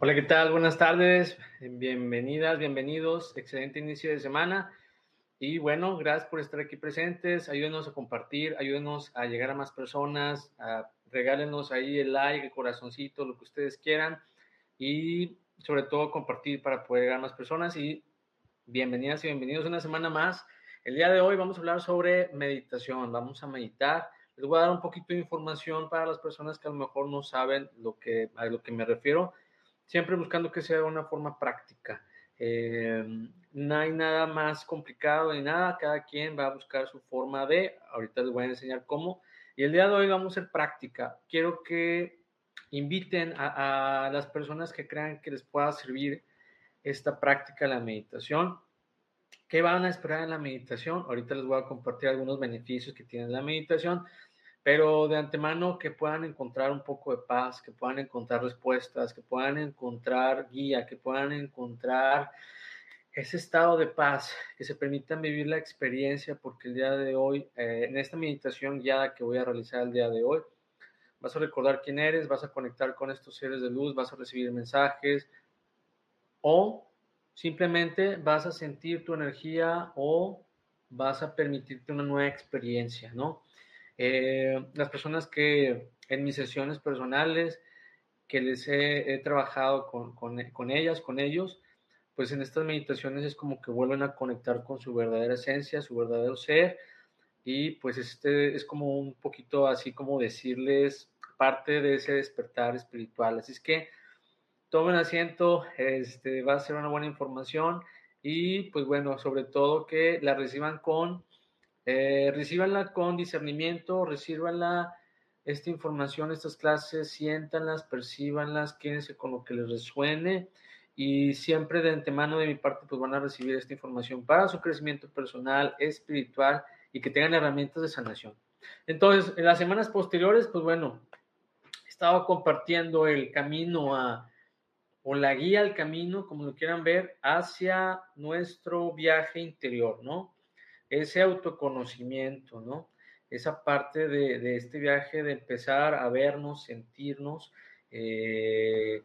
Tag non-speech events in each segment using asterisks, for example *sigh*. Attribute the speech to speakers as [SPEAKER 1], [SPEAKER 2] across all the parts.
[SPEAKER 1] Hola, ¿qué tal? Buenas tardes, bienvenidas, bienvenidos, excelente inicio de semana. Y bueno, gracias por estar aquí presentes, ayúdenos a compartir, ayúdenos a llegar a más personas, a, regálenos ahí el like, el corazoncito, lo que ustedes quieran y sobre todo compartir para poder llegar a más personas y bienvenidas y bienvenidos una semana más. El día de hoy vamos a hablar sobre meditación, vamos a meditar. Les voy a dar un poquito de información para las personas que a lo mejor no saben lo que, a lo que me refiero siempre buscando que sea de una forma práctica. Eh, no hay nada más complicado ni nada, cada quien va a buscar su forma de, ahorita les voy a enseñar cómo, y el día de hoy vamos a hacer práctica. Quiero que inviten a, las personas que crean que les pueda servir esta práctica la meditación. ¿Qué van a esperar en la meditación? Ahorita les voy a compartir algunos beneficios que tiene la meditación pero de antemano que puedan encontrar un poco de paz, que puedan encontrar respuestas, que puedan encontrar guía, que puedan encontrar ese estado de paz, que se permitan vivir la experiencia, porque el día de hoy, eh, en esta meditación guiada que voy a realizar el día de hoy, vas a recordar quién eres, vas a conectar con estos seres de luz, vas a recibir mensajes o simplemente vas a sentir tu energía o vas a permitirte una nueva experiencia, ¿no? Eh, las personas que en mis sesiones personales, que les he, trabajado con, con, ellas, con ellos, pues en estas meditaciones es como que vuelven a conectar con su verdadera esencia, su verdadero ser, y pues este es como un poquito así como decirles parte de ese despertar espiritual. Así es que tomen asiento, este, va a ser una buena información y pues bueno, sobre todo que la reciban con eh, recíbanla con discernimiento, recíbanla esta información, estas clases, siéntanlas, percíbanlas, quédense con lo que les resuene y siempre de antemano de mi parte pues van a recibir esta información para su crecimiento personal, espiritual y que tengan herramientas de sanación. Entonces, en las semanas posteriores, pues bueno, he estado compartiendo el camino o la guía al camino, como lo quieran ver, hacia nuestro viaje interior, ¿no? Ese autoconocimiento, ¿no? Esa parte de, este viaje de empezar a vernos, sentirnos, eh,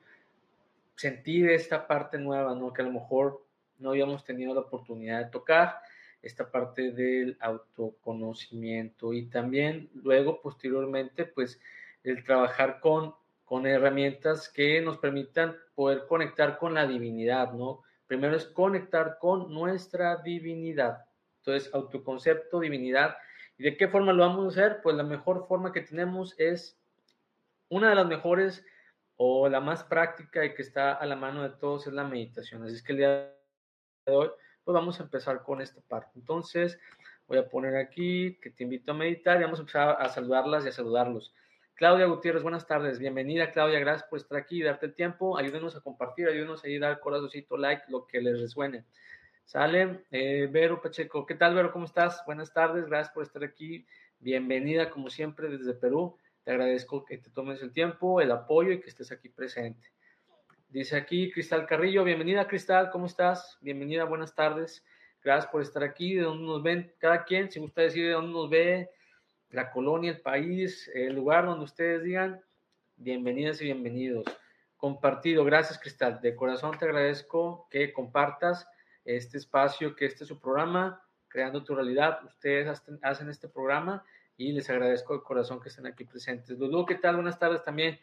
[SPEAKER 1] sentir esta parte nueva, ¿no? Que a lo mejor no habíamos tenido la oportunidad de tocar, esta parte del autoconocimiento y también luego, posteriormente, pues el trabajar con, con herramientas que nos permitan poder conectar con la divinidad, ¿no? Primero es conectar con nuestra divinidad. Entonces, autoconcepto, divinidad. ¿Y de qué forma lo vamos a hacer? Pues la mejor forma que tenemos es, una de las mejores o la más práctica y que está a la mano de todos es la meditación. Así es que el día de hoy, pues vamos a empezar con esta parte. Entonces, voy a poner aquí que te invito a meditar y vamos a empezar a saludarlas y a saludarlos. Claudia Gutiérrez, buenas tardes. Bienvenida, Claudia. Gracias por estar aquí y darte el tiempo. Ayúdenos a compartir, ayúdenos a ir a dar corazoncito, like, lo que les resuene. Sale. Eh, Vero Pacheco, ¿qué tal, Vero? ¿Cómo estás? Buenas tardes. Gracias por estar aquí. Bienvenida, como siempre, desde Perú. Te agradezco que te tomes el tiempo, el apoyo y que estés aquí presente. Dice aquí Cristal Carrillo, bienvenida Cristal, ¿cómo estás? Bienvenida, buenas tardes. Gracias por estar aquí, de dónde nos ven cada quien, si gusta decir de dónde nos ve, la colonia, el país, el lugar donde ustedes digan, bienvenidas y bienvenidos. Compartido, gracias Cristal, de corazón te agradezco que compartas este espacio, que este es su programa, Creando tu Realidad. Ustedes hacen este programa y les agradezco de corazón que estén aquí presentes. Lulu, ¿qué tal? Buenas tardes también.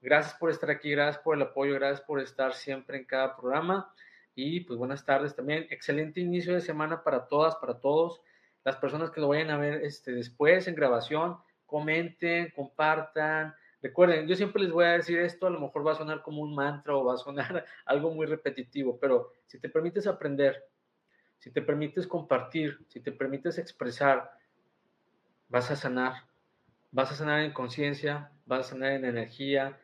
[SPEAKER 1] Gracias por estar aquí, gracias por el apoyo, gracias por estar siempre en cada programa. Y pues buenas tardes también. Excelente inicio de semana para todas, para todos. Las personas que lo vayan a ver este, después en grabación, comenten, compartan. Recuerden, yo siempre les voy a decir esto, a lo mejor va a sonar como un mantra o va a sonar *laughs* algo muy repetitivo, pero si te permites aprender, si te permites compartir, si te permites expresar, vas a sanar. Vas a sanar en conciencia, vas a sanar en energía,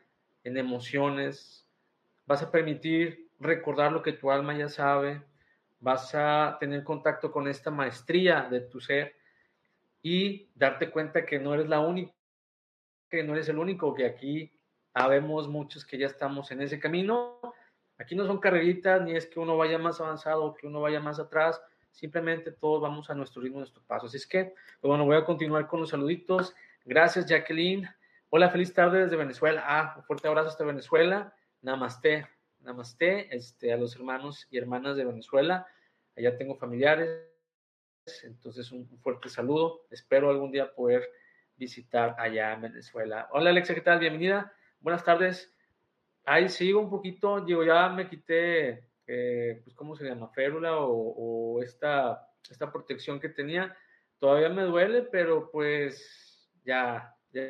[SPEAKER 1] en emociones. Vas a permitir recordar lo que tu alma ya sabe. Vas a tener contacto con esta maestría de tu ser y darte cuenta que no eres la única, que no eres el único, que aquí habemos muchos que ya estamos en ese camino Aquí no son carreritas, ni es que uno vaya más avanzado que uno vaya más atrás, simplemente todos vamos a nuestro ritmo, a nuestro paso. Así es que, pues bueno, voy a continuar con los saluditos. Gracias, Jacqueline. Hola, feliz tarde desde Venezuela. Ah, un fuerte abrazo hasta Venezuela. Namaste, namaste este, a los hermanos y hermanas de Venezuela. Allá tengo familiares, entonces un fuerte saludo. Espero algún día poder visitar allá en Venezuela. Hola, Alexa, ¿qué tal? Bienvenida. Buenas tardes ahí sigo un poquito, digo, ya me quité, eh, pues, ¿cómo se llama? Férula o, esta, esta protección que tenía. Todavía me duele, pero pues ya, ya,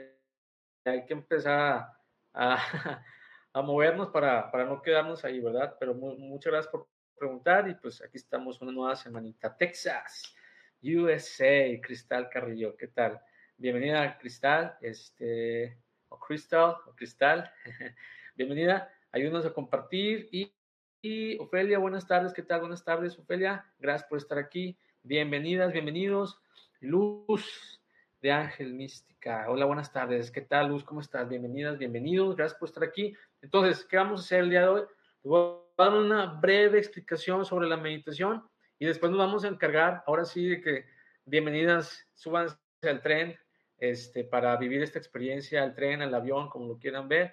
[SPEAKER 1] hay que empezar a, *laughs* a, movernos para, para, no quedarnos ahí, ¿verdad? Pero muchas gracias por preguntar y pues aquí estamos una nueva semanita. Texas, USA, Cristal Carrillo, ¿qué tal? Bienvenida, Cristal, este, o Cristal, o Cristal. *laughs* bienvenida, ayúdanos a compartir. Y, y, Ofelia, buenas tardes, ¿qué tal? Buenas tardes, Ofelia, gracias por estar aquí. Bienvenidas, bienvenidos. Luz de Ángel Mística. Hola, buenas tardes, ¿qué tal, Luz? ¿Cómo estás? Bienvenidas, bienvenidos, gracias por estar aquí. Entonces, ¿qué vamos a hacer el día de hoy? voy a dar una breve explicación sobre la meditación y después nos vamos a encargar, ahora sí, de que bienvenidas, súbanse al tren este, para vivir esta experiencia, al tren, al avión, como lo quieran ver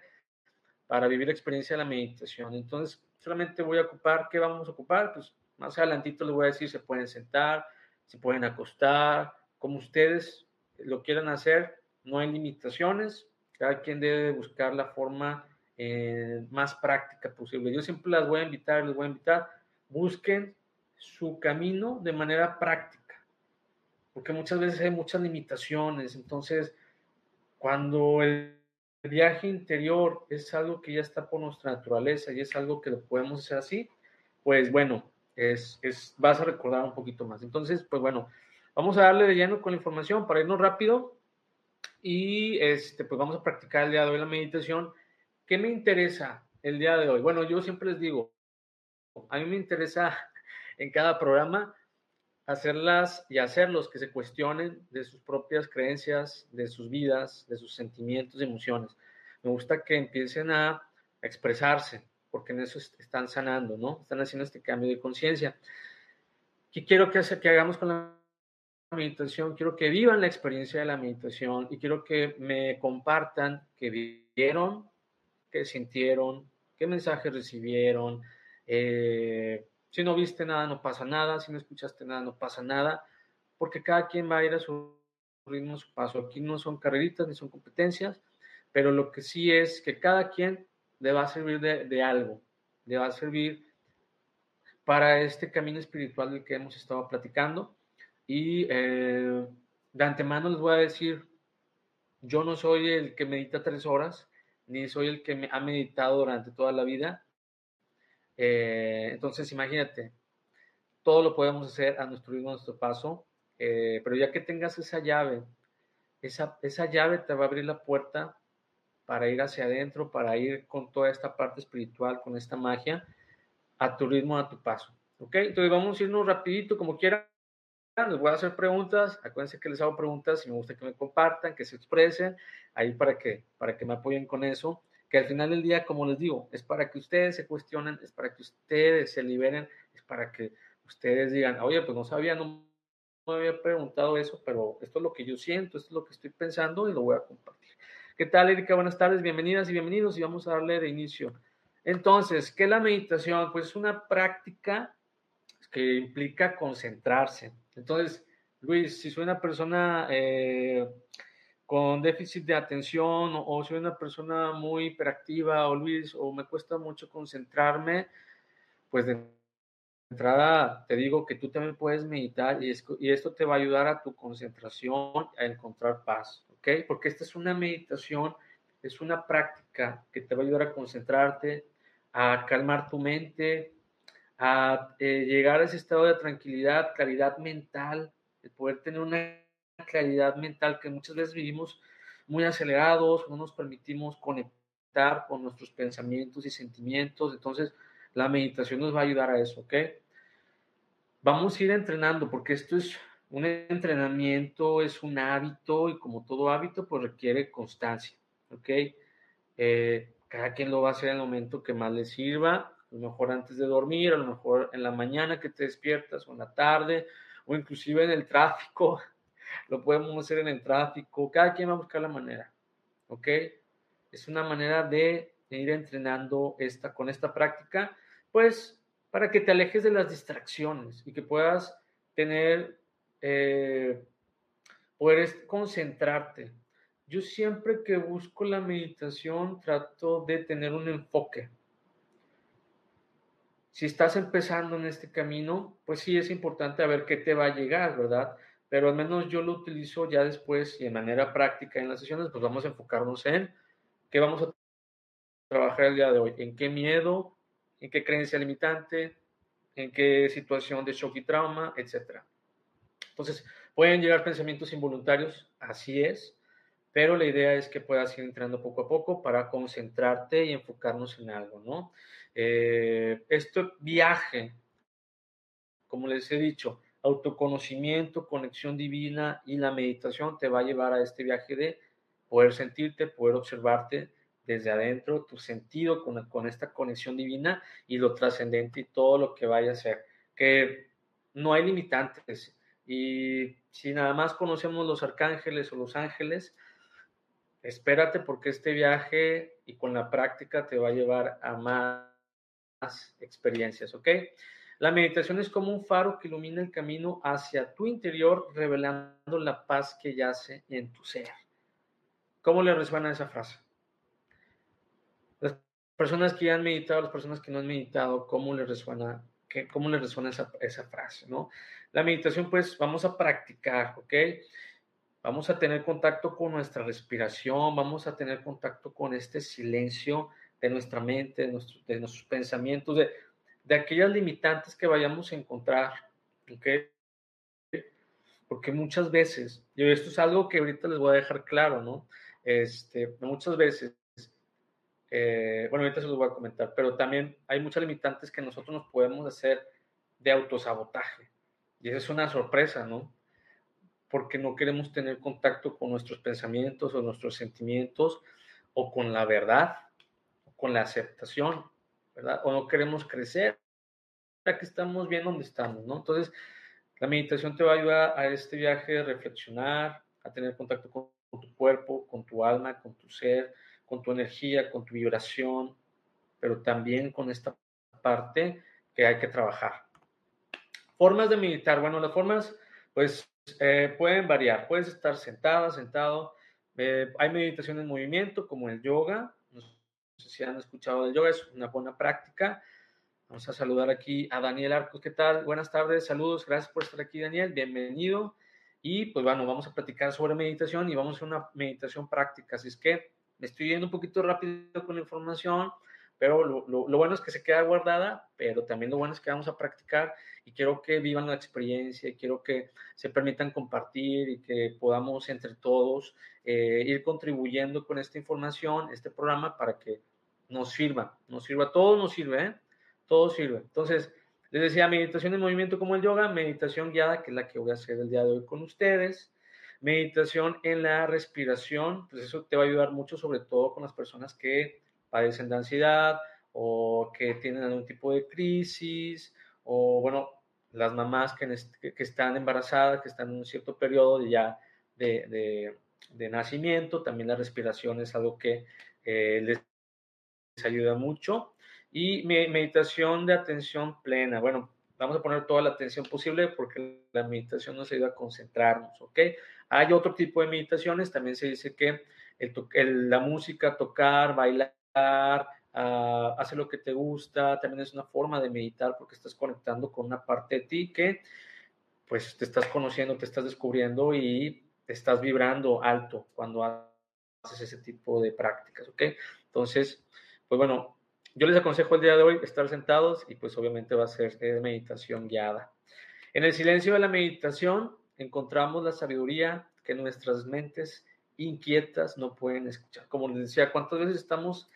[SPEAKER 1] para vivir la experiencia de la meditación. Entonces, solamente voy a ocupar, ¿qué vamos a ocupar? Pues más adelantito les voy a decir, se pueden sentar, se pueden acostar, como ustedes lo quieran hacer, no hay limitaciones, cada quien debe buscar la forma eh, más práctica posible. Yo siempre las voy a invitar, les voy a invitar, busquen su camino de manera práctica, porque muchas veces hay muchas limitaciones, entonces cuando el viaje interior es algo que ya está por nuestra naturaleza y es algo que lo podemos hacer así, pues bueno, es, es, vas a recordar un poquito más. Entonces, pues bueno, vamos a darle de lleno con la información para irnos rápido y este, pues vamos a practicar el día de hoy la meditación. ¿Qué me interesa el día de hoy? Bueno, yo siempre les digo, a mí me interesa *laughs* en cada programa hacerlas y hacerlos que se cuestionen de sus propias creencias, de sus vidas, de sus sentimientos emociones. Me gusta que empiecen a expresarse, porque en eso están sanando, ¿no? Están haciendo este cambio de conciencia. ¿Qué quiero que, que hagamos con la meditación? Quiero que vivan la experiencia de la meditación y quiero que me compartan qué vieron, qué sintieron, qué mensajes recibieron, eh, si no viste nada, no pasa nada. Si no escuchaste nada, no pasa nada. Porque cada quien va a ir a su ritmo, a su paso. Aquí no son carreritas ni son competencias, pero lo que sí es que cada quien le va a servir de, algo, le va a servir para este camino espiritual del que hemos estado platicando. Y eh, de antemano les voy a decir, yo no soy el que medita tres horas, ni soy el que me ha meditado durante toda la vida. Eh, entonces, imagínate, todo lo podemos hacer a nuestro ritmo, a nuestro paso, eh, pero ya que tengas esa llave, esa, esa llave te va a abrir la puerta para ir hacia adentro, para ir con toda esta parte espiritual, con esta magia, a tu ritmo, a tu paso. ¿Ok? Entonces vamos a irnos rapidito, como quieran. Les voy a hacer preguntas. Acuérdense que les hago preguntas y me gusta que me compartan, que se expresen, ahí para que, para que me apoyen con eso. Que al final del día, como les digo, es para que ustedes se cuestionen, es para que ustedes se liberen, es para que ustedes digan, oye, pues no sabía, no me había preguntado eso, pero esto es lo que yo siento, esto es lo que estoy pensando y lo voy a compartir. ¿Qué tal, Erika? Buenas tardes, bienvenidas y bienvenidos y vamos a darle de inicio. Entonces, ¿qué es la meditación? Pues es una práctica que implica concentrarse. Entonces, Luis, si soy una persona eh, con déficit de atención o, soy una persona muy hiperactiva o Luis, o me cuesta mucho concentrarme, pues de entrada te digo que tú también puedes meditar y, y esto te va a ayudar a tu concentración, a encontrar paz, ¿ok? Porque esta es una meditación, es una práctica que te va a ayudar a concentrarte, a calmar tu mente, a eh, llegar a ese estado de tranquilidad, claridad mental, de poder tener una claridad mental que muchas veces vivimos muy acelerados, no nos permitimos conectar con nuestros pensamientos y sentimientos. Entonces, la meditación nos va a ayudar a eso, ¿ok? Vamos a ir entrenando porque esto es un entrenamiento, es un hábito y como todo hábito, pues requiere constancia, ¿ok? Eh, cada quien lo va a hacer en el momento que más le sirva a lo mejor antes de dormir, a lo mejor en la mañana que te despiertas o en la tarde, o inclusive en el tráfico, lo podemos hacer en el tráfico, cada quien va a buscar la manera, ¿ok? Es una manera de ir entrenando esta, con esta práctica, pues para que te alejes de las distracciones y que puedas tener, eh, concentrarte. Yo siempre que busco la meditación trato de tener un enfoque, si estás empezando en este camino, pues sí es importante a ver qué te va a llegar, ¿verdad? Pero al menos yo lo utilizo ya después y de manera práctica en las sesiones, pues vamos a enfocarnos en qué vamos a trabajar el día de hoy, en qué miedo, en qué creencia limitante, en qué situación de shock y trauma, etc. Entonces, pueden llegar pensamientos involuntarios, así es, pero la idea es que puedas ir entrando poco a poco para concentrarte y enfocarnos en algo, ¿no? Eh, este viaje, como les he dicho, autoconocimiento, conexión divina y la meditación te va a llevar a este viaje de poder sentirte, poder observarte desde adentro, tu sentido con, con esta conexión divina y lo trascendente y todo lo que vaya a ser. Que no hay limitantes. Y si nada más conocemos los arcángeles o los ángeles, espérate porque este viaje y con la práctica te va a llevar a más experiencias, ¿ok? La meditación es como un faro que ilumina el camino hacia tu interior, revelando la paz que yace en tu ser. ¿Cómo le resuena esa frase? Las personas que ya han meditado, las personas que no han meditado, ¿cómo les resuena, qué, cómo les resuena esa, frase, no? La meditación, pues, vamos a practicar, ¿ok? Vamos a tener contacto con nuestra respiración, vamos a tener contacto con este silencio de nuestra mente, de nuestros pensamientos, de, de, aquellas limitantes que vayamos a encontrar. Porque muchas veces, y esto es algo que ahorita les voy a dejar claro, ¿no? Este, muchas veces, eh, bueno, ahorita se los voy a comentar, pero también hay muchas limitantes que nosotros nos podemos hacer de autosabotaje. Y esa es una sorpresa, ¿no? Porque no queremos tener contacto con nuestros pensamientos o nuestros sentimientos o con la verdad con la aceptación, O no queremos crecer, ya que estamos bien donde estamos, ¿no? Entonces, la meditación te va a ayudar a este viaje de reflexionar, a tener contacto con, tu cuerpo, con tu alma, con tu ser, con tu energía, con tu vibración, pero también con esta parte que hay que trabajar. Formas de meditar. Bueno, las formas, pues, eh, pueden variar. Puedes estar sentada, sentado. Eh, hay meditación en movimiento, como el yoga, si han escuchado del yoga, es una buena práctica. Vamos a saludar aquí a Daniel Arcos. ¿Qué tal? Buenas tardes, saludos, gracias por estar aquí, Daniel. Bienvenido. Y pues bueno, vamos a platicar sobre meditación y vamos a una meditación práctica. Así es que me estoy yendo un poquito rápido con la información, pero lo, bueno es que se queda guardada, pero también lo bueno es que vamos a practicar y quiero que vivan la experiencia, y quiero que se permitan compartir y que podamos entre todos eh, ir contribuyendo con esta información, este programa, para que nos sirva, nos sirva, todo nos sirve, ¿eh? todo sirve. Entonces, les decía, meditación en movimiento como el yoga, meditación guiada, que es la que voy a hacer el día de hoy con ustedes. Meditación en la respiración, pues eso te va a ayudar mucho, sobre todo con las personas que padecen de ansiedad o que tienen algún tipo de crisis o, bueno, las mamás que, están embarazadas, que están en un cierto periodo de ya de, de, nacimiento, también la respiración es algo que eh, les ayuda mucho. Y meditación de atención plena. Bueno, vamos a poner toda la atención posible porque la meditación nos ayuda a concentrarnos, ¿ok? Hay otro tipo de meditaciones, también se dice que el, la música, tocar, bailar, uh, hacer lo que te gusta, también es una forma de meditar porque estás conectando con una parte de ti que pues te estás conociendo, te estás descubriendo y estás vibrando alto cuando haces ese tipo de prácticas, ¿ok? Entonces, pues bueno, yo les aconsejo el día de hoy estar sentados y pues obviamente va a ser eh, meditación guiada. En el silencio de la meditación encontramos la sabiduría que nuestras mentes inquietas no pueden escuchar. Como les decía, ¿cuántas veces estamos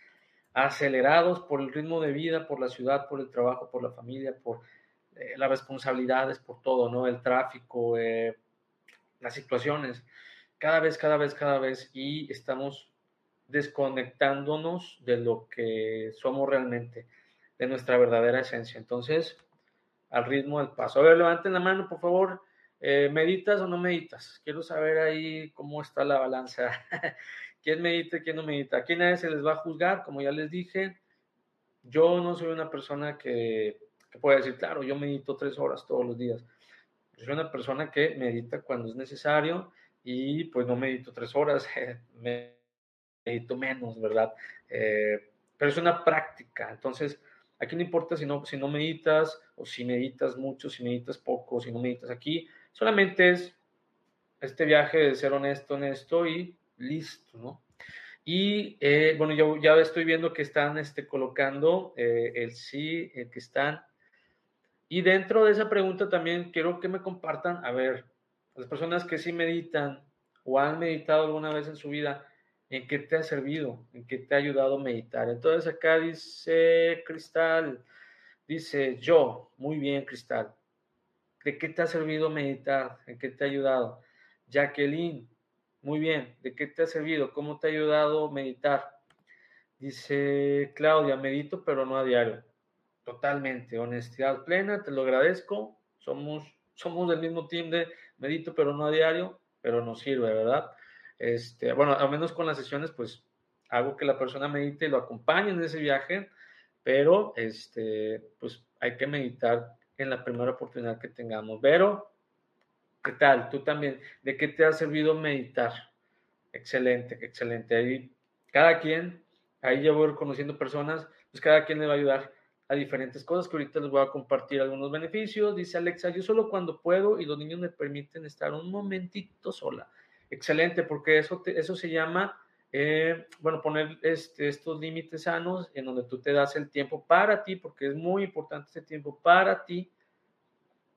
[SPEAKER 1] acelerados por el ritmo de vida, por la ciudad, por el trabajo, por la familia, por eh, las responsabilidades, por todo, ¿no? El tráfico, eh, las situaciones, cada vez, cada vez, cada vez, y estamos desconectándonos de lo que somos realmente, de nuestra verdadera esencia. Entonces, al ritmo del paso. A ver, levanten la mano, por favor. Eh, ¿Meditas o no meditas? Quiero saber ahí cómo está la balanza. *laughs* quién medita quién no medita. Aquí nadie se les va a juzgar, como ya les dije. Yo no soy una persona que, que pueda decir, claro, yo medito tres horas todos los días. Yo soy una persona que medita cuando es necesario y pues no medito tres horas, *laughs* medito menos, ¿verdad? Eh, pero es una práctica. Entonces, aquí no importa si no, si no meditas o si meditas mucho, si meditas poco, si no meditas aquí. Solamente es este viaje de ser honesto, honesto y listo, ¿no? Y eh, bueno, ya estoy viendo que están este, colocando eh, el sí, el que están. Y dentro de esa pregunta también quiero que me compartan, a ver, las personas que sí meditan o han meditado alguna vez en su vida, ¿en qué te ha servido? ¿En qué te ha ayudado a meditar? Entonces acá dice Cristal, dice yo, muy bien Cristal, ¿de qué te ha servido meditar? ¿En qué te ha ayudado? Jacqueline, muy bien, ¿de qué te ha servido? ¿Cómo te ha ayudado meditar? Dice Claudia, medito pero no a diario. Totalmente, honestidad plena, te lo agradezco. Somos, somos del mismo team de medito pero no a diario, pero nos sirve, ¿verdad? Este, bueno, al menos con las sesiones, pues hago que la persona medite y lo acompañe en ese viaje, pero este, pues hay que meditar en la primera oportunidad que tengamos. Pero ¿Qué tal? Tú también. ¿De qué te ha servido meditar? Excelente, excelente. Ahí cada quien, ahí ya voy conociendo personas, pues cada quien le va a ayudar a diferentes cosas que ahorita les voy a compartir algunos beneficios. Dice Alexa, yo solo cuando puedo y los niños me permiten estar un momentito sola. Excelente, porque eso, eso se llama, eh, bueno, poner este, estos límites sanos en donde tú te das el tiempo para ti, porque es muy importante ese tiempo para ti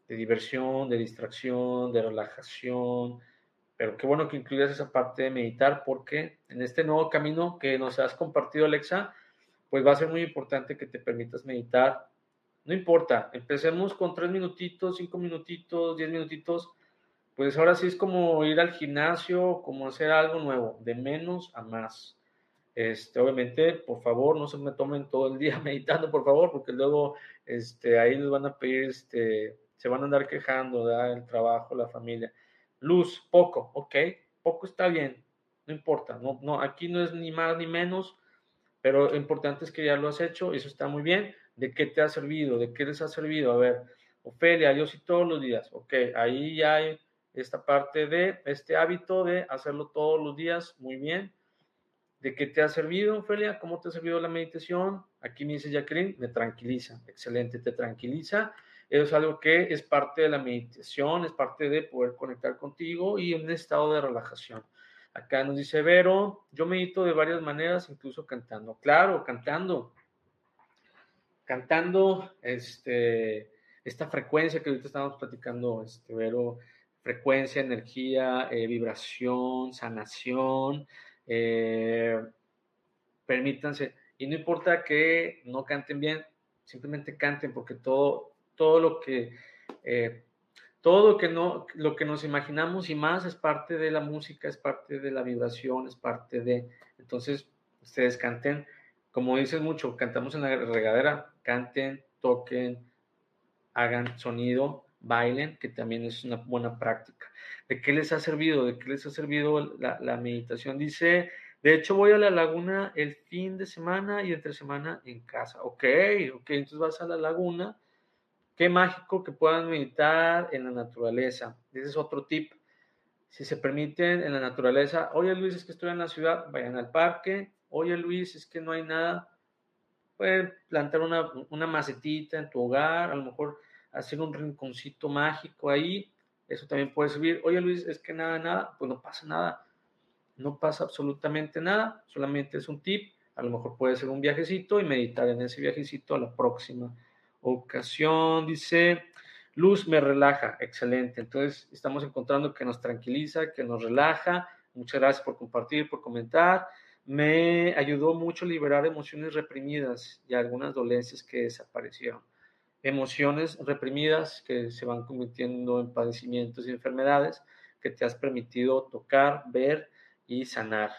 [SPEAKER 1] de diversión, de distracción, de relajación, pero qué bueno que incluyas esa parte de meditar porque en este nuevo camino que nos has compartido, Alexa, pues va a ser muy importante que te permitas meditar. No importa, empecemos con tres minutitos, cinco minutitos, diez minutitos, pues ahora sí es como ir al gimnasio, como hacer algo nuevo, de menos a más. Este, obviamente, por favor, no se me tomen todo el día *laughs* meditando, por favor, porque luego este, ahí les van a pedir este, se van a andar quejando, ¿verdad? El trabajo, la familia. Luz, poco, ok, poco está bien, no importa, no, no, aquí no es ni más ni menos, pero lo importante es que ya lo has hecho, eso está muy bien. ¿De qué te ha servido? ¿De qué les ha servido? A ver, Ofelia, yo sí todos los días, ok, ahí ya hay esta parte de este hábito de hacerlo todos los días, muy bien. ¿De qué te ha servido, Ofelia? ¿Cómo te ha servido la meditación? Aquí me dice Jacqueline, me tranquiliza, excelente, te tranquiliza es algo que es parte de la meditación, es parte de poder conectar contigo y un estado de relajación. Acá nos dice Vero, yo medito de varias maneras, incluso cantando. Claro, cantando. Cantando este, esta frecuencia que ahorita estamos platicando, este, Vero, frecuencia, energía, eh, vibración, sanación. Eh, permítanse, y no importa que no canten bien, simplemente canten, porque todo, todo lo que eh, todo lo que, no, lo que nos imaginamos y más es parte de la música, es parte de la vibración, es parte de... Entonces, ustedes canten, como dicen mucho, cantamos en la regadera, canten, toquen, hagan sonido, bailen, que también es una buena práctica. ¿De qué les ha servido? ¿De qué les ha servido la, la meditación? Dice, de hecho voy a la laguna el fin de semana y entre semana en casa. Ok, ok, entonces vas a la laguna Qué mágico que puedan meditar en la naturaleza. Ese es otro tip. Si se permiten en la naturaleza, oye Luis, es que estoy en la ciudad, vayan al parque. Oye Luis, es que no hay nada. Pueden plantar una, macetita en tu hogar, a lo mejor hacer un rinconcito mágico ahí. Eso también puede servir. Oye Luis, es que nada, nada, pues no pasa nada. No pasa absolutamente nada, solamente es un tip. A lo mejor puede ser un viajecito y meditar en ese viajecito a la próxima ocasión. Dice, luz me relaja, excelente. Entonces, estamos encontrando que nos tranquiliza, que nos relaja. Muchas gracias por compartir, por comentar. Me ayudó mucho liberar emociones reprimidas y algunas dolencias que desaparecieron. Emociones reprimidas que se van convirtiendo en padecimientos y enfermedades que te has permitido tocar, ver y sanar.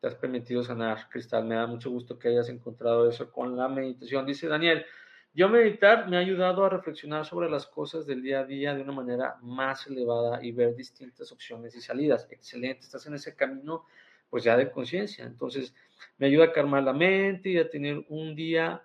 [SPEAKER 1] Te has permitido sanar, Cristal. Me da mucho gusto que hayas encontrado eso con la meditación. Dice Daniel, yo meditar me ha ayudado a reflexionar sobre las cosas del día a día de una manera más elevada y ver distintas opciones y salidas. Excelente, estás en ese camino pues ya de conciencia. Entonces, me ayuda a calmar la mente y a tener un día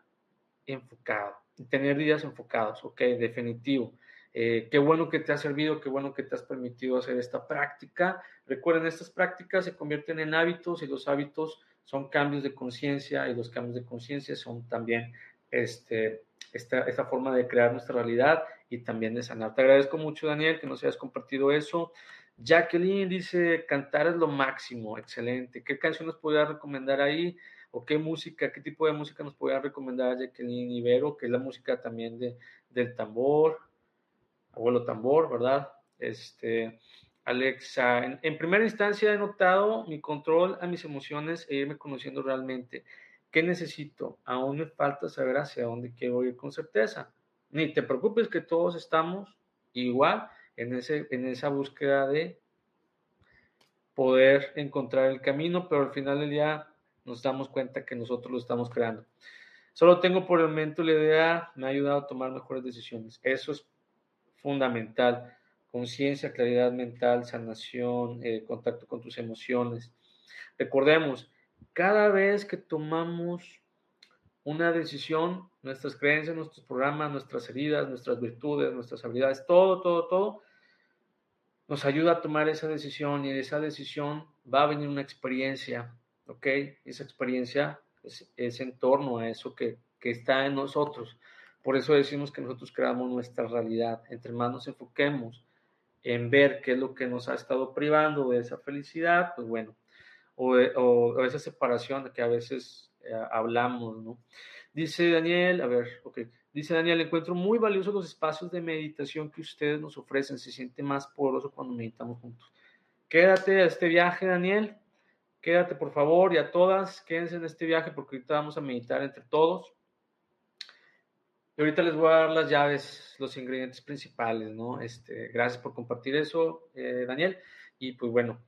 [SPEAKER 1] enfocado, tener días enfocados, ok, definitivo. Eh, qué bueno que te ha servido, qué bueno que te has permitido hacer esta práctica. Recuerden, estas prácticas se convierten en hábitos y los hábitos son cambios de conciencia y los cambios de conciencia son también este, esta, forma de crear nuestra realidad y también de sanar. Te agradezco mucho, Daniel, que nos hayas compartido eso. Jacqueline dice, cantar es lo máximo, excelente. ¿Qué canción nos podría recomendar ahí? ¿O qué música, qué tipo de música nos podría recomendar Jacqueline Ibero? Que es la música también de, del tambor, abuelo tambor, ¿verdad? Este, Alexa, en, en primera instancia he notado mi control a mis emociones e irme conociendo realmente. ¿Qué necesito? Aún me falta saber hacia dónde quiero ir con certeza. Ni te preocupes que todos estamos igual en, ese, en esa búsqueda de poder encontrar el camino, pero al final del día nos damos cuenta que nosotros lo estamos creando. Solo tengo por el momento la idea, me ha ayudado a tomar mejores decisiones. Eso es fundamental. Conciencia, claridad mental, sanación, eh, contacto con tus emociones. Recordemos, cada vez que tomamos una decisión, nuestras creencias, nuestros programas, nuestras heridas, nuestras virtudes, nuestras habilidades, todo, todo, todo, nos ayuda a tomar esa decisión y de esa decisión va a venir una experiencia, ¿ok? Esa experiencia es, en torno a eso que, que está en nosotros. Por eso decimos que nosotros creamos nuestra realidad. Entre más nos enfoquemos en ver qué es lo que nos ha estado privando de esa felicidad, pues bueno, o, esa separación que a veces eh, hablamos, ¿no? Dice Daniel, a ver, ok, dice Daniel, encuentro muy valiosos los espacios de meditación que ustedes nos ofrecen, se siente más poderoso cuando meditamos juntos. Quédate a este viaje, Daniel, quédate por favor y a todas, quédense en este viaje porque ahorita vamos a meditar entre todos. Y ahorita les voy a dar las llaves, los ingredientes principales, ¿no? Este, gracias por compartir eso, eh, Daniel. Y pues bueno,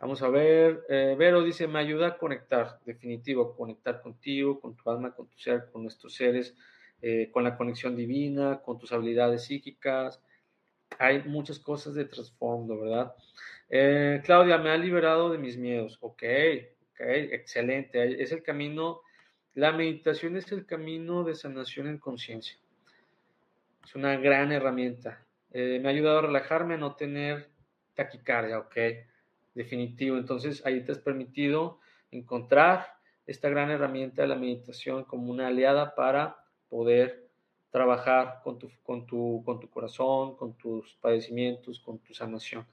[SPEAKER 1] Vamos a ver, eh, Vero dice, me ayuda a conectar, definitivo, conectar contigo, con tu alma, con tu ser, con nuestros seres, eh, con la conexión divina, con tus habilidades psíquicas. Hay muchas cosas de trasfondo, ¿verdad? Eh, Claudia, me ha liberado de mis miedos. Ok, ok, excelente. Es el camino, la meditación es el camino de sanación en conciencia. Es una gran herramienta. me ha ayudado a relajarme, a no tener taquicardia, ok definitivo. Entonces ahí te has permitido encontrar esta gran herramienta de la meditación como una aliada para poder trabajar con tu, con tu, con tu corazón, con tus padecimientos, con tu sanación.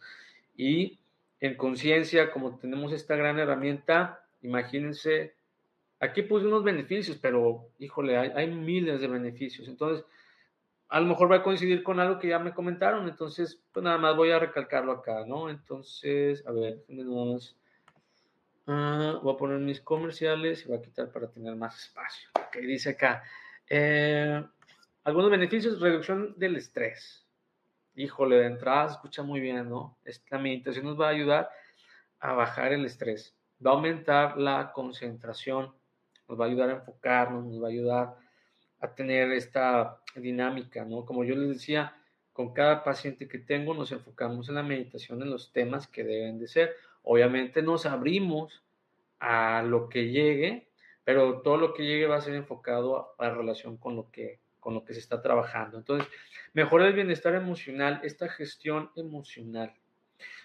[SPEAKER 1] Y en conciencia, como tenemos esta gran herramienta, imagínense, aquí puse unos beneficios, pero híjole, hay, hay, miles de beneficios. Entonces, a lo mejor va a coincidir con algo que ya me comentaron, entonces, pues nada más voy a recalcarlo acá, ¿no? Entonces, a ver, tenemos, uh, voy a poner mis comerciales y voy a quitar para tener más espacio. Ok, dice acá, eh, algunos beneficios, reducción del estrés híjole, de entrada se escucha muy bien, ¿no? La meditación nos va a ayudar a bajar el estrés, va a aumentar la concentración, nos va a ayudar a enfocarnos, nos va a ayudar a tener esta dinámica, ¿no? Como yo les decía, con cada paciente que tengo nos enfocamos en la meditación, en los temas que deben de ser. Obviamente nos abrimos a lo que llegue, pero todo lo que llegue va a ser enfocado a, a relación con lo que con lo que se está trabajando. Entonces, mejorar el bienestar emocional, esta gestión emocional,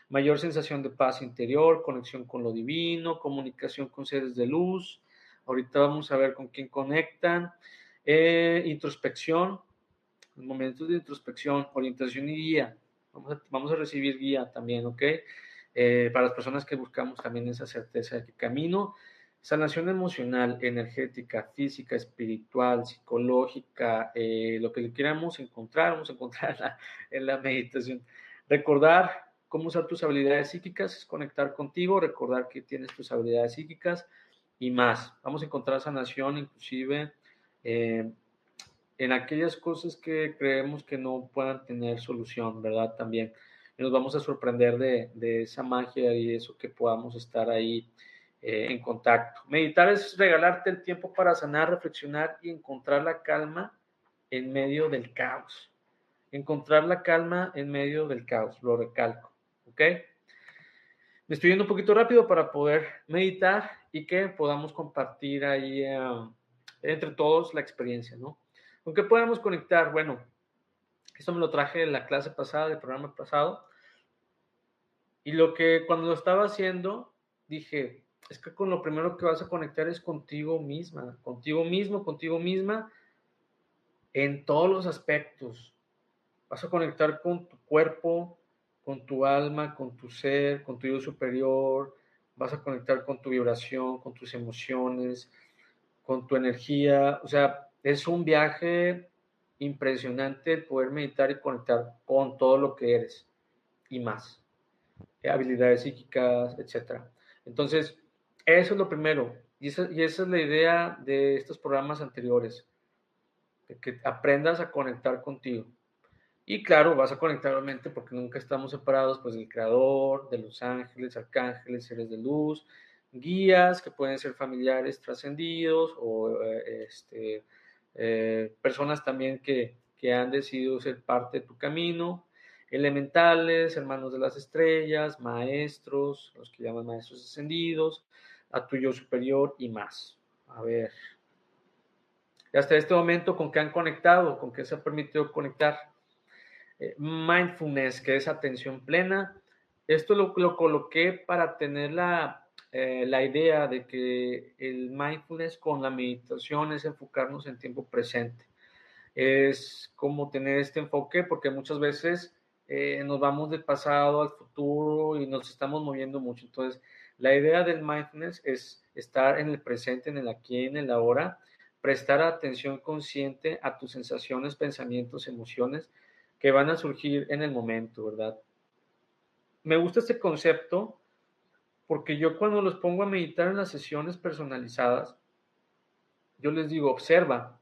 [SPEAKER 1] mayor sensación de paz interior, conexión con lo divino, comunicación con seres de luz. Ahorita vamos a ver con quién conectan. Eh, introspección, momentos de introspección, orientación y guía. Vamos a, vamos recibir guía también, ¿ok? Eh, para las personas que buscamos también esa certeza de que camino Sanación emocional, energética, física, espiritual, psicológica, eh, lo que le queramos encontrar, vamos a encontrar en la, meditación. Recordar cómo usar tus habilidades psíquicas, es conectar contigo, recordar que tienes tus habilidades psíquicas y más. Vamos a encontrar sanación inclusive eh, en aquellas cosas que creemos que no puedan tener solución, ¿verdad? También. Nos vamos a sorprender de, de esa magia y eso que podamos estar ahí eh, en contacto. Meditar es regalarte el tiempo para sanar, reflexionar y encontrar la calma en medio del caos. Encontrar la calma en medio del caos, lo recalco. ¿Ok? Me estoy yendo un poquito rápido para poder meditar y que podamos compartir ahí eh, entre todos la experiencia, ¿no? ¿Con qué podemos conectar? Bueno, esto me lo traje de la clase pasada, del programa pasado. Y lo que cuando lo estaba haciendo, dije, es que con lo primero que vas a conectar es contigo misma, contigo mismo, contigo misma, en todos los aspectos. Vas a conectar con tu cuerpo, con tu alma, con tu ser, con tu yo superior, vas a conectar con tu vibración, con tus emociones, con tu energía. O sea, es un viaje impresionante poder meditar y conectar con todo lo que eres y más. Habilidades psíquicas, etc. Entonces, eso es lo primero. Y esa, es la idea de estos programas anteriores. que aprendas a conectar contigo. Y claro, vas a conectar obviamente porque nunca estamos separados pues del creador, de los ángeles, arcángeles, seres de luz, guías que pueden ser familiares trascendidos o eh, este, eh, personas también que, que han decidido ser parte de tu camino, elementales, hermanos de las estrellas, maestros, los que llaman maestros ascendidos, a tu yo superior y más. A ver. Y hasta este momento, ¿con qué han conectado? ¿Con qué se ha permitido conectar? Eh, mindfulness, que es atención plena. Esto lo, lo coloqué para tener la, eh, la idea de que el mindfulness con la meditación es enfocarnos en tiempo presente. Es como tener este enfoque porque muchas veces eh, nos vamos del pasado al futuro y nos estamos moviendo mucho. Entonces, la idea del mindfulness es estar en el presente, en el aquí, en el ahora, prestar atención consciente a tus sensaciones, pensamientos, emociones que van a surgir en el momento, ¿verdad? Me gusta este concepto porque yo cuando los pongo a meditar en las sesiones personalizadas, yo les digo, observa,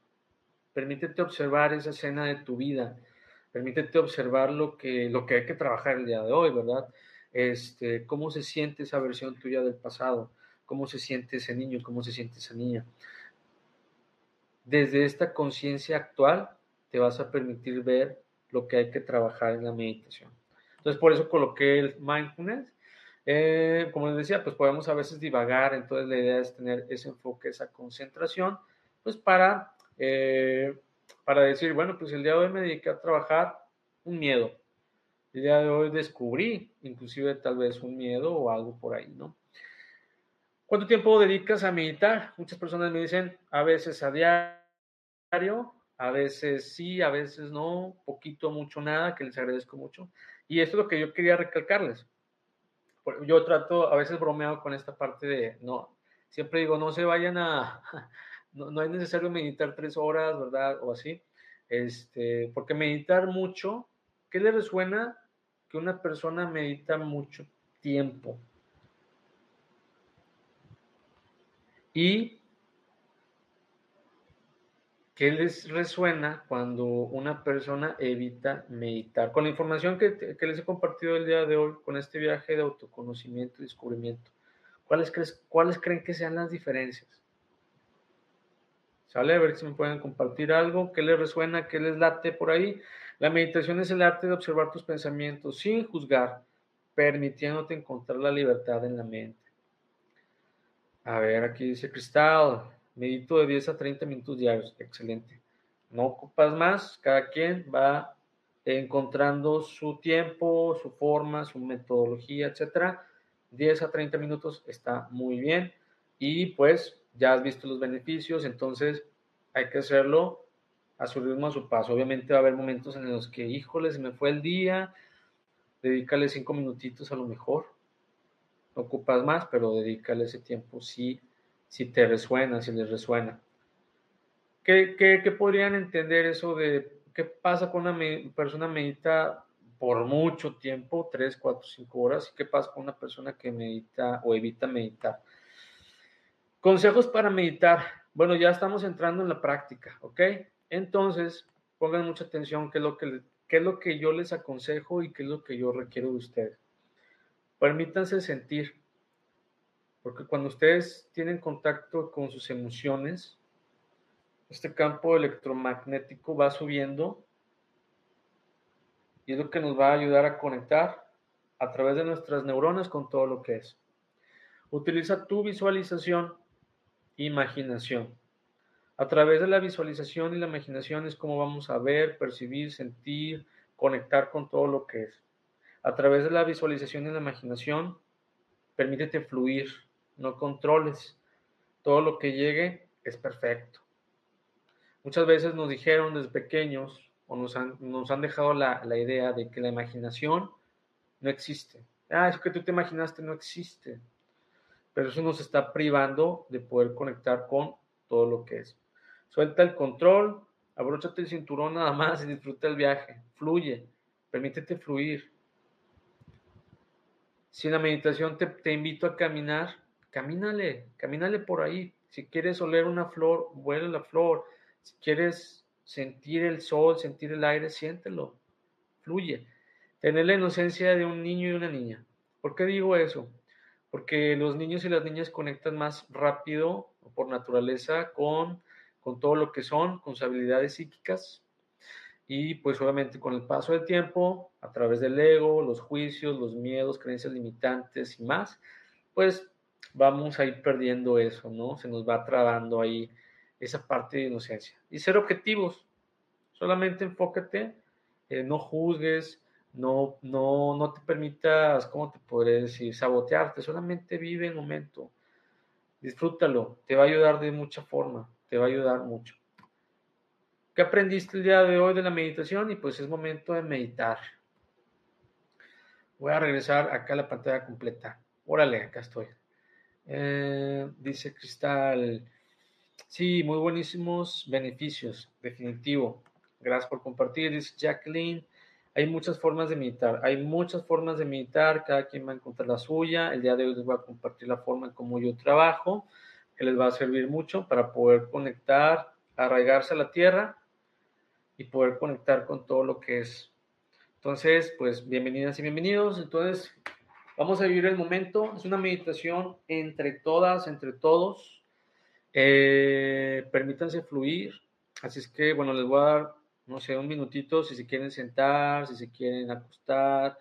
[SPEAKER 1] permítete observar esa escena de tu vida, permítete observar lo que, lo que hay que trabajar el día de hoy, ¿verdad? este, cómo se siente esa versión tuya del pasado, cómo se siente ese niño, cómo se siente esa niña. Desde esta conciencia actual te vas a permitir ver lo que hay que trabajar en la meditación. Entonces, por eso coloqué el mindfulness. Eh, como les decía, pues podemos a veces divagar, entonces la idea es tener ese enfoque, esa concentración, pues para, eh, para decir, bueno, pues el día de hoy me dediqué a trabajar un miedo, el día de hoy descubrí inclusive tal vez un miedo o algo por ahí, ¿no? ¿Cuánto tiempo dedicas a meditar? Muchas personas me dicen a veces a diario, a veces sí, a veces no, poquito, mucho, nada, que les agradezco mucho. Y esto es lo que yo quería recalcarles. Yo trato, a veces bromeo con esta parte de, no, siempre digo, no se vayan a, *laughs* no, no es necesario meditar tres horas, ¿verdad? O así, este, porque meditar mucho, ¿qué le resuena? Que una persona medita mucho tiempo. Y ¿Qué les resuena cuando una persona evita meditar? Con la información que, les he compartido el día de hoy, con este viaje de autoconocimiento y descubrimiento, ¿cuáles, ¿cuáles creen que sean las diferencias? ¿Sale? A ver si me pueden compartir algo. ¿Qué les resuena? ¿Qué les late por ahí? La meditación es el arte de observar tus pensamientos sin juzgar, permitiéndote encontrar la libertad en la mente. A ver, aquí dice Cristal. Medito de 10 a 30 minutos diarios. Excelente. No ocupas más. Cada quien va encontrando su tiempo, su forma, su metodología, etcétera. 10 a 30 minutos está muy bien. Y pues ya has visto los beneficios, entonces hay que hacerlo a su ritmo, a su paso. Obviamente va a haber momentos en los que, híjole, se me fue el día, dedícale cinco minutitos a lo mejor. No ocupas más, pero dedícale ese tiempo sí si te resuena, si les resuena. ¿Qué, qué, podrían entender eso de qué pasa con una persona medita por mucho tiempo, 3, 4, 5 horas, y qué pasa con una persona que medita o evita meditar? Consejos para meditar. Bueno, ya estamos entrando en la práctica, ¿ok? Entonces, pongan mucha atención qué es lo que, qué es lo que yo les aconsejo y qué es lo que yo requiero de ustedes. Permítanse sentir. Porque cuando ustedes tienen contacto con sus emociones, este campo electromagnético va subiendo y es lo que nos va a ayudar a conectar a través de nuestras neuronas con todo lo que es. Utiliza tu visualización, imaginación. A través de la visualización y la imaginación es como vamos a ver, percibir, sentir, conectar con todo lo que es. A través de la visualización y la imaginación, permítete fluir, no controles. Todo lo que llegue es perfecto. Muchas veces nos dijeron desde pequeños o nos han, nos han dejado la, la, idea de que la imaginación no existe. Ah, eso que tú te imaginaste no existe. Pero eso nos está privando de poder conectar con todo lo que es. Suelta el control, abróchate el cinturón nada más y disfruta el viaje. Fluye, permítete fluir. Si en la meditación te, te invito a caminar, camínale, camínale por ahí. Si quieres oler una flor, huele la flor. Si quieres sentir el sol, sentir el aire, siéntelo. Fluye. Tener la inocencia de un niño y una niña. ¿Por qué digo eso? Porque los niños y las niñas conectan más rápido, por naturaleza, con, con todo lo que son, con sus habilidades psíquicas. Y pues obviamente con el paso del tiempo, a través del ego, los juicios, los miedos, creencias limitantes y más, pues vamos a ir perdiendo eso, ¿no? Se nos va trabando ahí esa parte de inocencia. Y ser objetivos, solamente enfócate, no juzgues, no, no, no te permitas, ¿cómo te podré decir? Sabotearte, solamente vive el momento, disfrútalo, te va a ayudar de mucha forma, te va a ayudar mucho. ¿Qué aprendiste el día de hoy de la meditación? Y pues es momento de meditar. Voy a regresar acá a la pantalla completa. Órale, acá estoy. Eh, dice Cristal, sí, muy buenísimos beneficios, definitivo. Gracias por compartir. Dice Jacqueline, hay muchas formas de meditar, hay muchas formas de meditar, cada quien va a encontrar la suya. El día de hoy les voy a compartir la forma en cómo yo trabajo, que les va a servir mucho para poder conectar, arraigarse a la tierra y poder conectar con todo lo que es. Entonces, pues bienvenidas y bienvenidos. Entonces, Vamos a vivir el momento. Es una meditación entre todas, entre todos. Eh, permítanse fluir. Así es que, bueno, les voy a dar, no sé, un minutito si se quieren sentar, si se quieren acostar,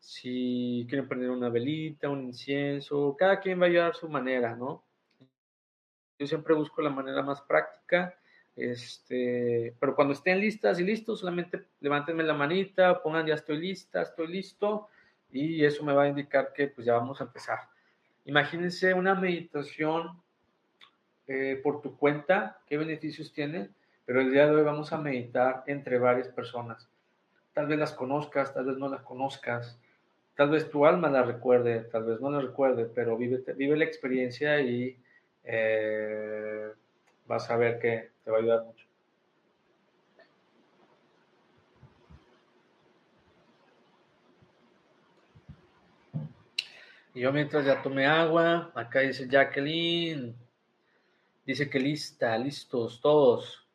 [SPEAKER 1] si quieren prender una velita, un incienso. Cada quien va a llevar su manera, ¿no? Yo siempre busco la manera más práctica. Este, pero cuando estén listas y listos, solamente levántenme la manita, pongan ya estoy lista, estoy listo y eso me va a indicar que pues ya vamos a empezar. Imagínense una meditación eh, por tu cuenta, qué beneficios tiene, pero el día de hoy vamos a meditar entre varias personas. Tal vez las conozcas, tal vez no las conozcas, tal vez tu alma la recuerde, tal vez no la recuerde, pero vive, vive la experiencia y eh, vas a ver que te va a ayudar mucho. Yo mientras ya tomé agua, acá dice Jacqueline, dice que lista, listos todos.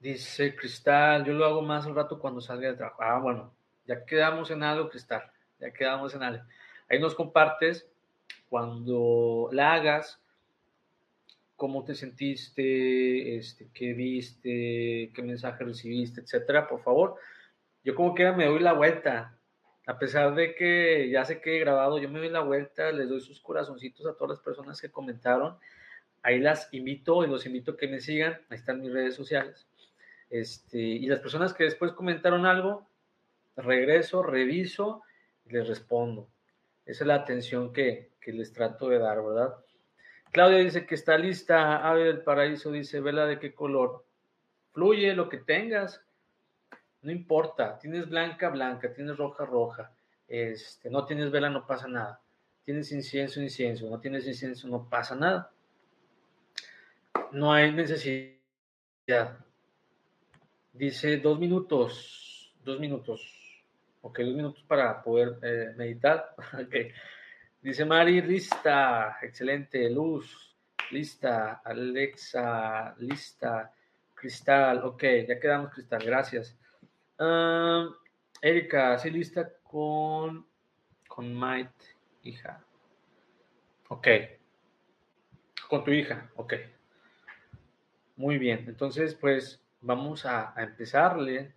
[SPEAKER 1] Dice Cristal, yo lo hago más al rato cuando salga de trabajo. Ah, bueno, ya quedamos en algo, Cristal, ya quedamos en algo. Ahí nos compartes cuando la hagas, cómo te sentiste, este, qué viste, qué mensaje recibiste, etcétera, por favor. Yo como que me doy la vuelta, a pesar de que ya se quede grabado, yo me doy la vuelta, les doy sus corazoncitos a todas las personas que comentaron. Ahí las invito y los invito a que me sigan. Ahí están mis redes sociales. Este, y las personas que después comentaron algo, regreso, reviso y les respondo. Esa es la atención que, que les trato de dar, ¿verdad? Claudia dice que está lista. Ave del Paraíso dice, vela de qué color. Fluye lo que tengas. No importa, tienes blanca, blanca, tienes roja, roja, este, no tienes vela, no pasa nada. Tienes incienso, incienso, no tienes incienso, no pasa nada. No hay necesidad. Dice dos minutos, dos minutos. Ok, dos minutos para poder eh, meditar. *laughs* ok. Dice Mari, lista, excelente, luz, lista, Alexa, lista, cristal, ok, ya quedamos cristal, gracias. Erika, ¿sí lista con, con Might, hija? Ok. Con tu hija, ok. Muy bien, entonces pues vamos a, empezarle.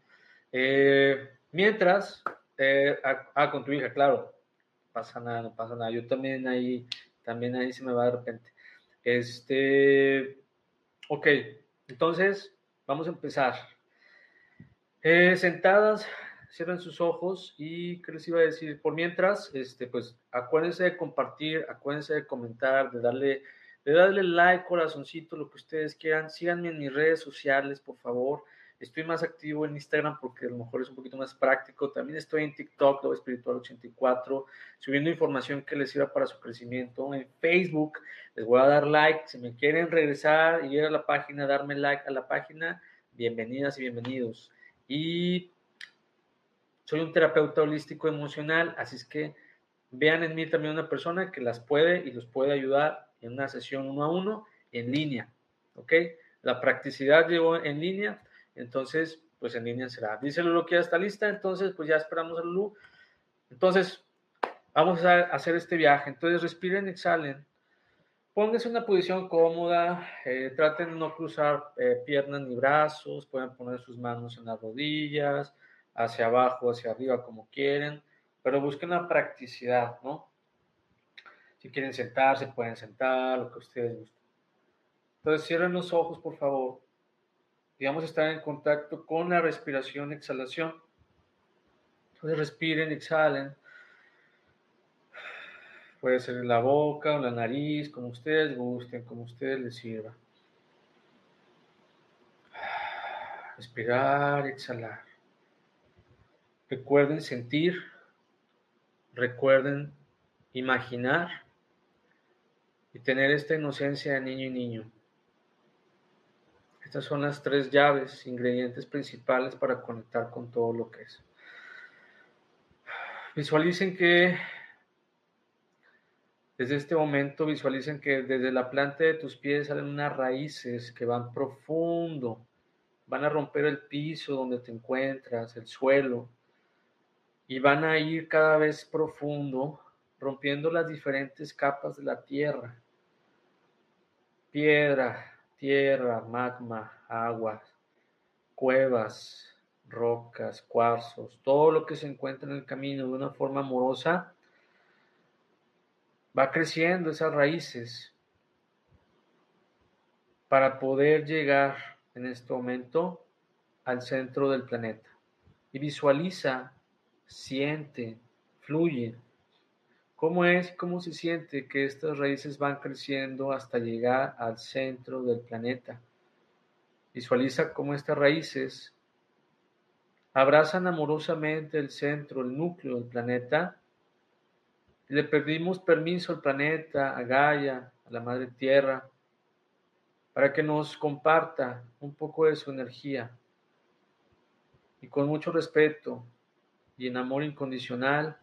[SPEAKER 1] Eh, mientras, eh, ah, con tu hija, claro, pasa nada, no pasa nada. Yo también ahí, también ahí se me va de repente. Este, ok, entonces vamos a empezar. Eh, sentadas, cierren sus ojos y ¿qué les iba a decir? Por mientras, este, pues acuérdense de compartir, acuérdense de comentar, de darle, de darle like, corazoncito, lo que ustedes quieran. Síganme en mis redes sociales, por favor. Estoy más activo en Instagram porque a lo mejor es un poquito más práctico. También estoy en TikTok, Lo Espiritual 84, subiendo información que les sirva para su crecimiento. En Facebook les voy a dar like. Si me quieren regresar y ir a la página, darme like a la página, bienvenidas y bienvenidos. Y soy un terapeuta holístico emocional, así es que vean en mí también una persona que las puede y los puede ayudar en una sesión uno a uno en línea, ¿ok? La practicidad llevo en línea, entonces, pues en línea será. Dice Lulu que ya está lista, entonces, pues ya esperamos a Lulu. Entonces, vamos a hacer este viaje. Entonces, respiren, exhalen. Pónganse en una posición cómoda, eh, traten de no cruzar eh, piernas ni brazos, pueden poner sus manos en las rodillas, hacia abajo, hacia arriba, como quieren, pero busquen la practicidad, ¿no? Si quieren sentarse, pueden sentar, lo que ustedes gusten. Entonces, cierren los ojos, por favor, y vamos estar en contacto con la respiración, exhalación. Entonces, respiren, exhalen. Puede ser en la boca o la nariz, como ustedes gusten, como ustedes les sirva. *sighs* Respirar, exhalar. Recuerden sentir, recuerden imaginar y tener esta inocencia de niño y niño. Estas son las tres llaves, ingredientes principales para conectar con todo lo que es. Visualicen que desde este momento visualicen que desde la planta de tus pies salen unas raíces que van profundo, van a romper el piso donde te encuentras, el suelo, y van a ir cada vez profundo, rompiendo las diferentes capas de la tierra. Piedra, tierra, magma, aguas, cuevas, rocas, cuarzos, todo lo que se encuentra en el camino de una forma amorosa va creciendo esas raíces para poder llegar en este momento al centro del planeta. Y visualiza, siente, fluye. ¿Cómo es, cómo se siente que estas raíces van creciendo hasta llegar al centro del planeta? Visualiza cómo estas raíces abrazan amorosamente el centro, el núcleo del planeta. Le pedimos permiso al planeta, a Gaia, a la Madre Tierra, para que nos comparta un poco de su energía. Y con mucho respeto y en amor incondicional,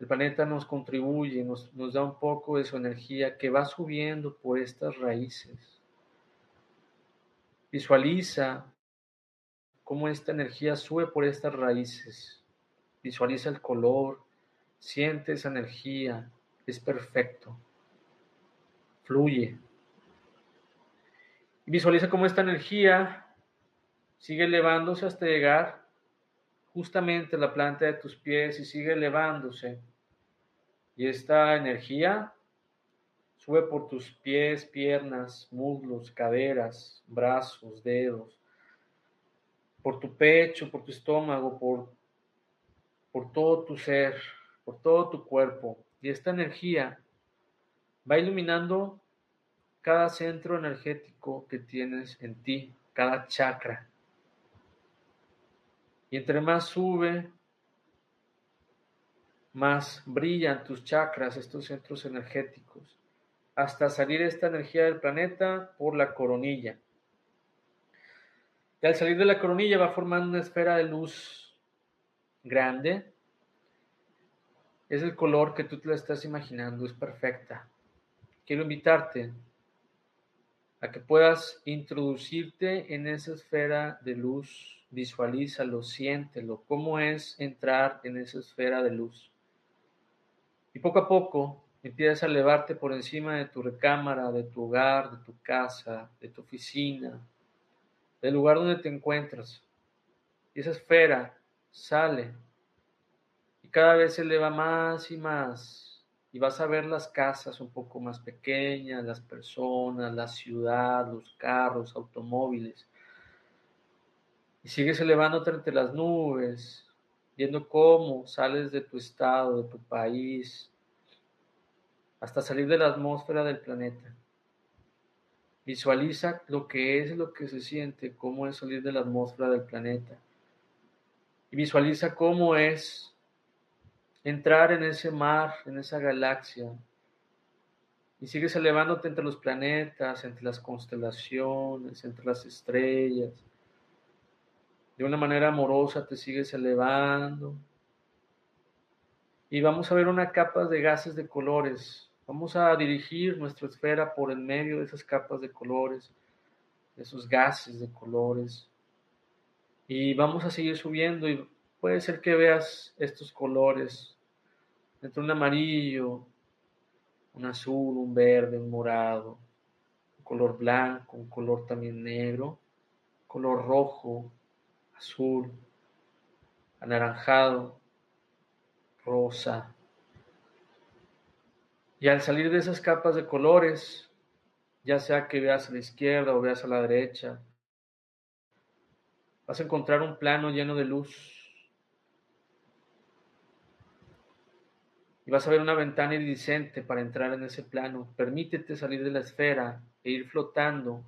[SPEAKER 1] el planeta nos contribuye, nos, nos da un poco de su energía que va subiendo por estas raíces. Visualiza cómo esta energía sube por estas raíces. Visualiza el color, siente esa energía, es perfecto. Fluye. Visualiza cómo esta energía sigue elevándose hasta llegar justamente la planta de tus pies y sigue elevándose. Y esta energía sube por tus pies, piernas, muslos, caderas, brazos, dedos, por tu pecho, por tu estómago, por, por todo tu ser, por todo tu cuerpo. Y esta energía va iluminando cada centro energético que tienes en ti, cada chakra. Y entre más sube, más brillan tus chakras, estos centros energéticos, hasta salir esta energía del planeta por la coronilla. Y al salir de la coronilla va formando una esfera de luz grande. Es el color que tú te la estás imaginando, es perfecta. Quiero invitarte a que puedas introducirte en esa esfera de luz visualízalo, siéntelo, cómo es entrar en esa esfera de luz. Y poco a poco empiezas a elevarte por encima de tu recámara, de tu hogar, de tu casa, de tu oficina, del lugar donde te encuentras. Y esa esfera sale cada vez se eleva más y más. Y vas a ver las casas un poco más pequeñas, las personas, la ciudad, los carros, automóviles y sigues elevándote entre las nubes, viendo cómo sales de tu estado, de tu país, hasta salir de la atmósfera del planeta. Visualiza lo que es, lo que se siente, cómo es salir de la atmósfera del planeta. Y visualiza cómo es entrar en ese mar, en esa galaxia. Y sigues elevándote entre los planetas, entre las constelaciones, entre las estrellas de una manera amorosa te sigues elevando. Y vamos a ver una capa de gases de colores. Vamos a dirigir nuestra esfera por el medio de esas capas de colores, de esos gases de colores. Y vamos a seguir subiendo y puede ser que veas estos colores entre un amarillo, un azul, un verde, un morado, un color blanco, un color también negro, color rojo, azul, anaranjado, rosa. Y al salir de esas capas de colores, ya sea que veas a la izquierda o veas a la derecha, vas a encontrar un plano lleno de luz. Y vas a ver una ventana iridiscente para entrar en ese plano. Permítete salir de la esfera e ir flotando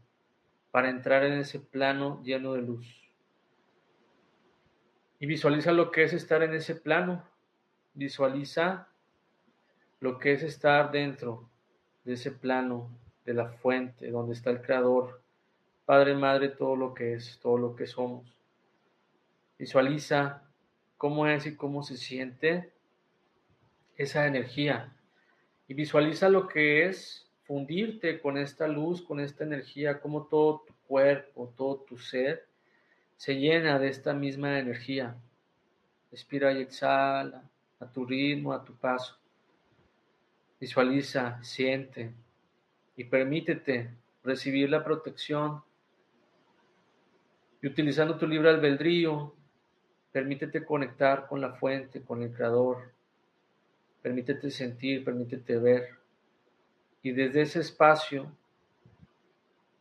[SPEAKER 1] para entrar en ese plano lleno de luz. Y visualiza lo que es estar en ese plano. Visualiza lo que es estar dentro de ese plano, de la fuente, donde está el Creador, Padre, Madre, todo lo que es, todo lo que somos. Visualiza cómo es y cómo se siente esa energía. Y visualiza lo que es fundirte con esta luz, con esta energía, como todo tu cuerpo, todo tu ser se llena de esta misma energía. Respira y exhala a tu ritmo, a tu paso. Visualiza, siente y permítete recibir la protección. Y utilizando tu libre albedrío, permítete conectar con la fuente, con el creador. Permítete sentir, permítete ver. Y desde ese espacio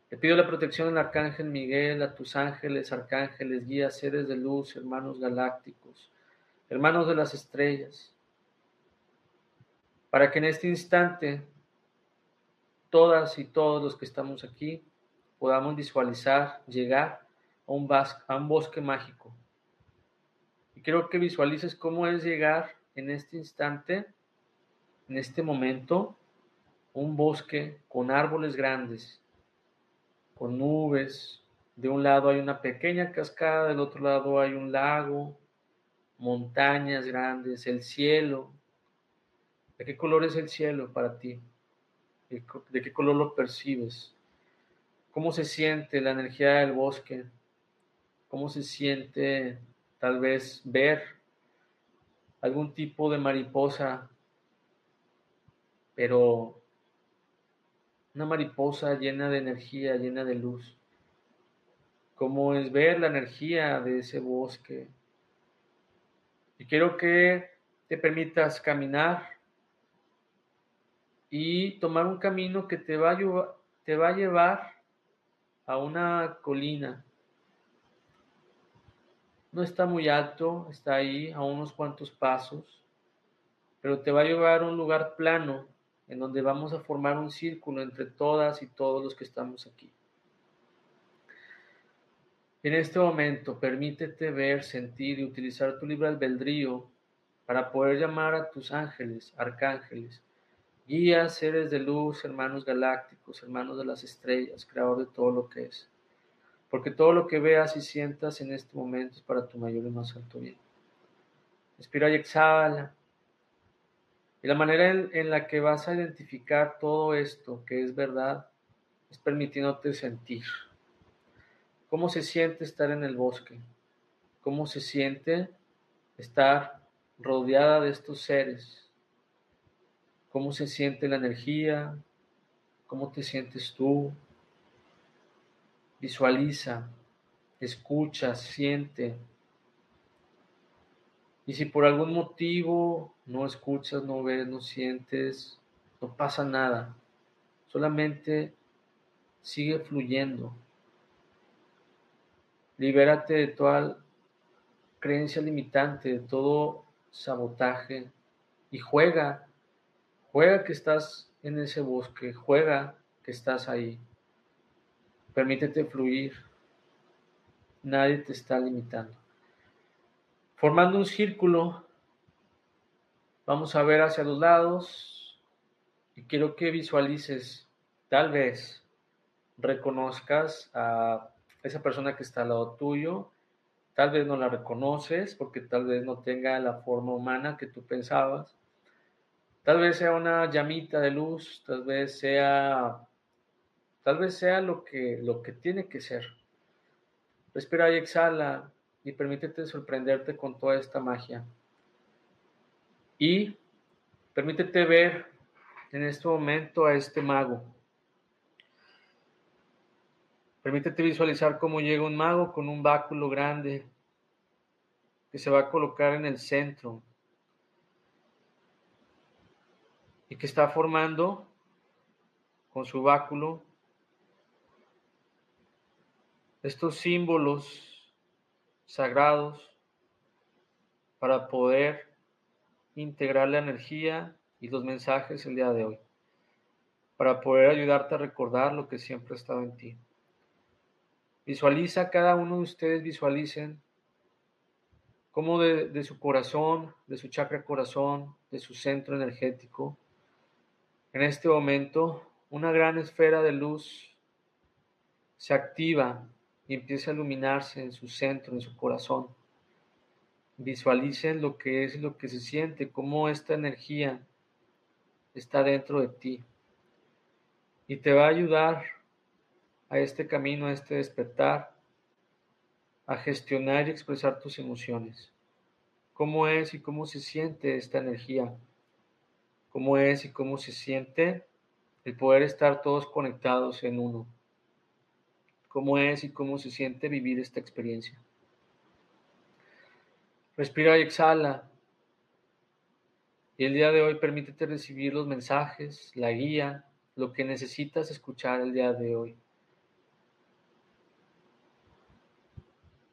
[SPEAKER 1] te pido la protección del Arcángel Miguel, a tus ángeles, arcángeles, guías, seres de luz, hermanos galácticos, hermanos de las estrellas, para que en este instante todas y todos los que estamos aquí podamos visualizar llegar a un, a un bosque mágico, Y quiero que visualices cómo es llegar en este instante, en este momento, un bosque con árboles grandes, con nubes. De un lado hay una pequeña cascada, del otro lado hay un lago, montañas grandes, el cielo. ¿De qué color es el cielo para ti? ¿De qué color lo percibes? ¿Cómo se siente la energía del bosque? ¿Cómo se siente tal vez ver algún tipo de mariposa, pero una mariposa llena de energía, llena de luz? ¿Cómo es ver la energía de ese bosque? Y quiero que te permitas caminar y tomar un camino que te va a, te va a llevar a una colina. No está muy alto, está ahí a unos cuantos pasos, pero te va a llevar a un lugar plano en donde vamos a formar un círculo entre todas y todos los que estamos aquí. En este momento, permítete ver, sentir y utilizar tu libre albedrío para poder llamar a tus ángeles, arcángeles, guías, seres de luz, hermanos galácticos, hermanos de las estrellas, creador de todo lo que es. Porque todo lo que veas y sientas en este momento es para tu mayor y más alto bien. Respira y exhala. Y la manera en la que vas a identificar todo esto que es verdad es permitiéndote sentir. ¿Cómo se siente estar en el bosque? ¿Cómo se siente estar rodeada de estos seres? ¿Cómo se siente la energía? ¿Cómo te sientes tú? Visualiza, escucha, siente. Y si por algún motivo no escuchas, no ves, no sientes, no pasa nada. Solamente sigue fluyendo. Libérate de toda creencia limitante, de todo sabotaje y juega, juega que estás en ese bosque, juega que estás ahí. Permítete fluir. Nadie te está limitando. Formando un círculo, vamos a ver hacia los lados y quiero que visualices, tal vez reconozcas a esa persona que está al lado tuyo, tal vez no la reconoces porque tal vez no tenga la forma humana que tú pensabas, tal vez sea una llamita de luz, tal vez sea, tal vez sea lo que, lo que tiene que ser. Respira y exhala y permítete sorprenderte con toda esta magia. Y permítete ver en este momento a este mago Permítete visualizar cómo llega un mago con un báculo grande que se va a colocar en el centro y que está formando con su báculo estos símbolos sagrados para poder integrar la energía y los mensajes el día de hoy, para poder ayudarte a recordar lo que siempre ha estado en ti. Visualiza, cada uno de ustedes visualicen cómo de, su corazón, de su chakra corazón, de su centro energético, en este momento una gran esfera de luz se activa y empieza a iluminarse en su centro, en su corazón. Visualicen lo que es lo que se siente, cómo esta energía está dentro de ti. Y te va a ayudar a este camino, a este despertar, a gestionar y expresar tus emociones. ¿Cómo es y cómo se siente esta energía? ¿Cómo es y cómo se siente el poder estar todos conectados en uno? ¿Cómo es y cómo se siente vivir esta experiencia? Respira y exhala. Y el día de hoy permítete recibir los mensajes, la guía, lo que necesitas escuchar el día de hoy.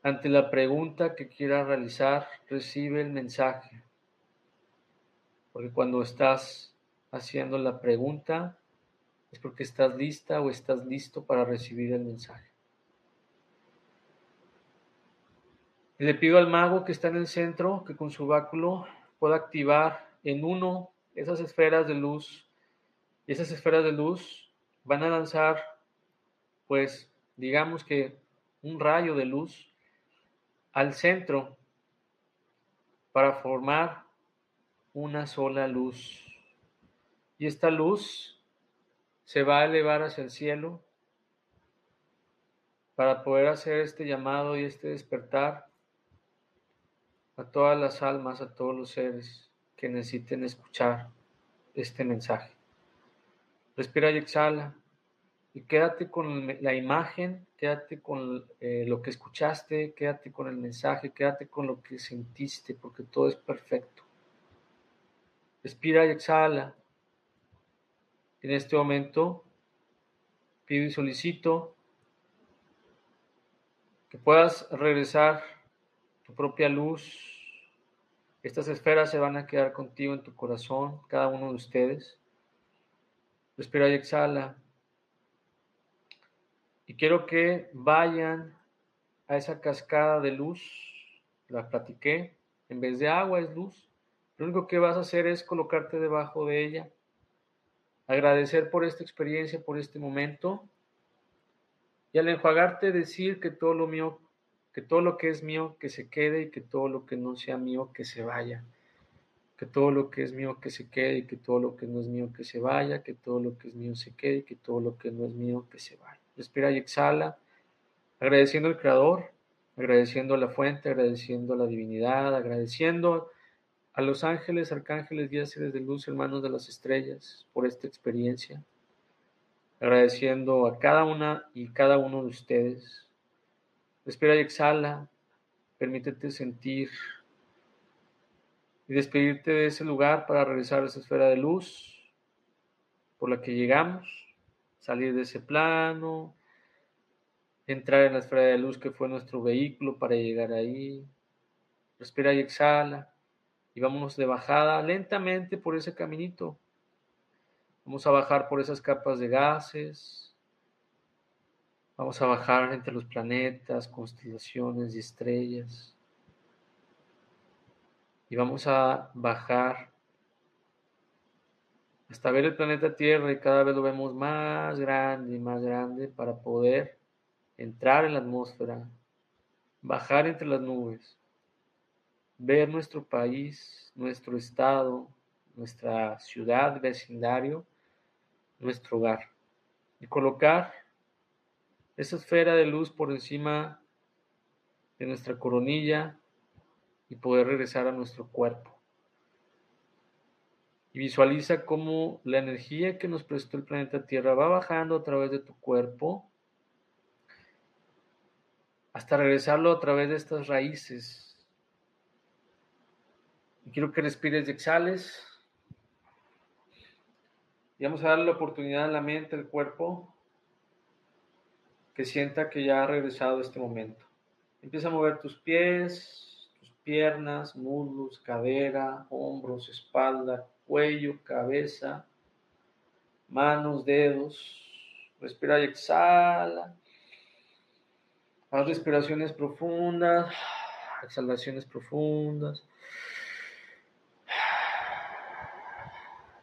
[SPEAKER 1] Ante la pregunta que quieras realizar, recibe el mensaje. Porque cuando estás haciendo la pregunta, es porque estás lista o estás listo para recibir el mensaje. Y le pido al mago que está en el centro que con su báculo pueda activar en uno esas esferas de luz. Y esas esferas de luz van a lanzar, pues, digamos que un rayo de luz al centro para formar una sola luz. Y esta luz se va a elevar hacia el cielo para poder hacer este llamado y este despertar a todas las almas, a todos los seres que necesiten escuchar este mensaje. Respira y exhala y quédate con la imagen, quédate con eh, lo que escuchaste, quédate con el mensaje, quédate con lo que sentiste, porque todo es perfecto. Respira y exhala. En este momento pido y solicito que puedas regresar tu propia luz. Estas esferas se van a quedar contigo en tu corazón, cada uno de ustedes. Respira y exhala. Y quiero que vayan a esa cascada de luz. La platiqué. En vez de agua es luz. Lo único que vas a hacer es colocarte debajo de ella. Agradecer por esta experiencia, por este momento. Y al enjuagarte decir que todo lo mío que todo lo que es mío que se quede y que todo lo que no sea mío que se vaya. Que todo lo que es mío que se quede y que todo lo que no es mío que se vaya, que todo lo que es mío se quede y que todo lo que no es mío que se vaya. Respira y exhala, agradeciendo al Creador, agradeciendo a la fuente, agradeciendo a la divinidad, agradeciendo a los ángeles, arcángeles, guías, seres de luz, hermanos de las estrellas, por esta experiencia, agradeciendo a cada una y cada uno de ustedes Respira y exhala. Permítete sentir y despedirte de ese lugar para regresar a esa esfera de luz por la que llegamos, salir de ese plano, entrar en la esfera de luz que fue nuestro vehículo para llegar ahí. Respira y exhala y vámonos de bajada lentamente por ese caminito. Vamos a bajar por esas capas de gases, Vamos a bajar entre los planetas, constelaciones y estrellas. Y vamos a bajar hasta ver el planeta Tierra y cada vez lo vemos más grande y más grande para poder entrar en la atmósfera, bajar entre las nubes, ver nuestro país, nuestro estado, nuestra ciudad, vecindario, nuestro hogar y colocar esa esfera de luz por encima de nuestra coronilla y poder regresar a nuestro cuerpo. Y visualiza cómo la energía que nos prestó el planeta Tierra va bajando a través de tu cuerpo hasta regresarlo a través de estas raíces. Y quiero que respires y exhales. Y vamos a darle la oportunidad a la mente, al cuerpo, que sienta que ya ha regresado este momento. Empieza a mover tus pies, tus piernas, muslos, cadera, hombros, espalda, cuello, cabeza, manos, dedos. Respira y exhala. Haz respiraciones profundas, exhalaciones profundas.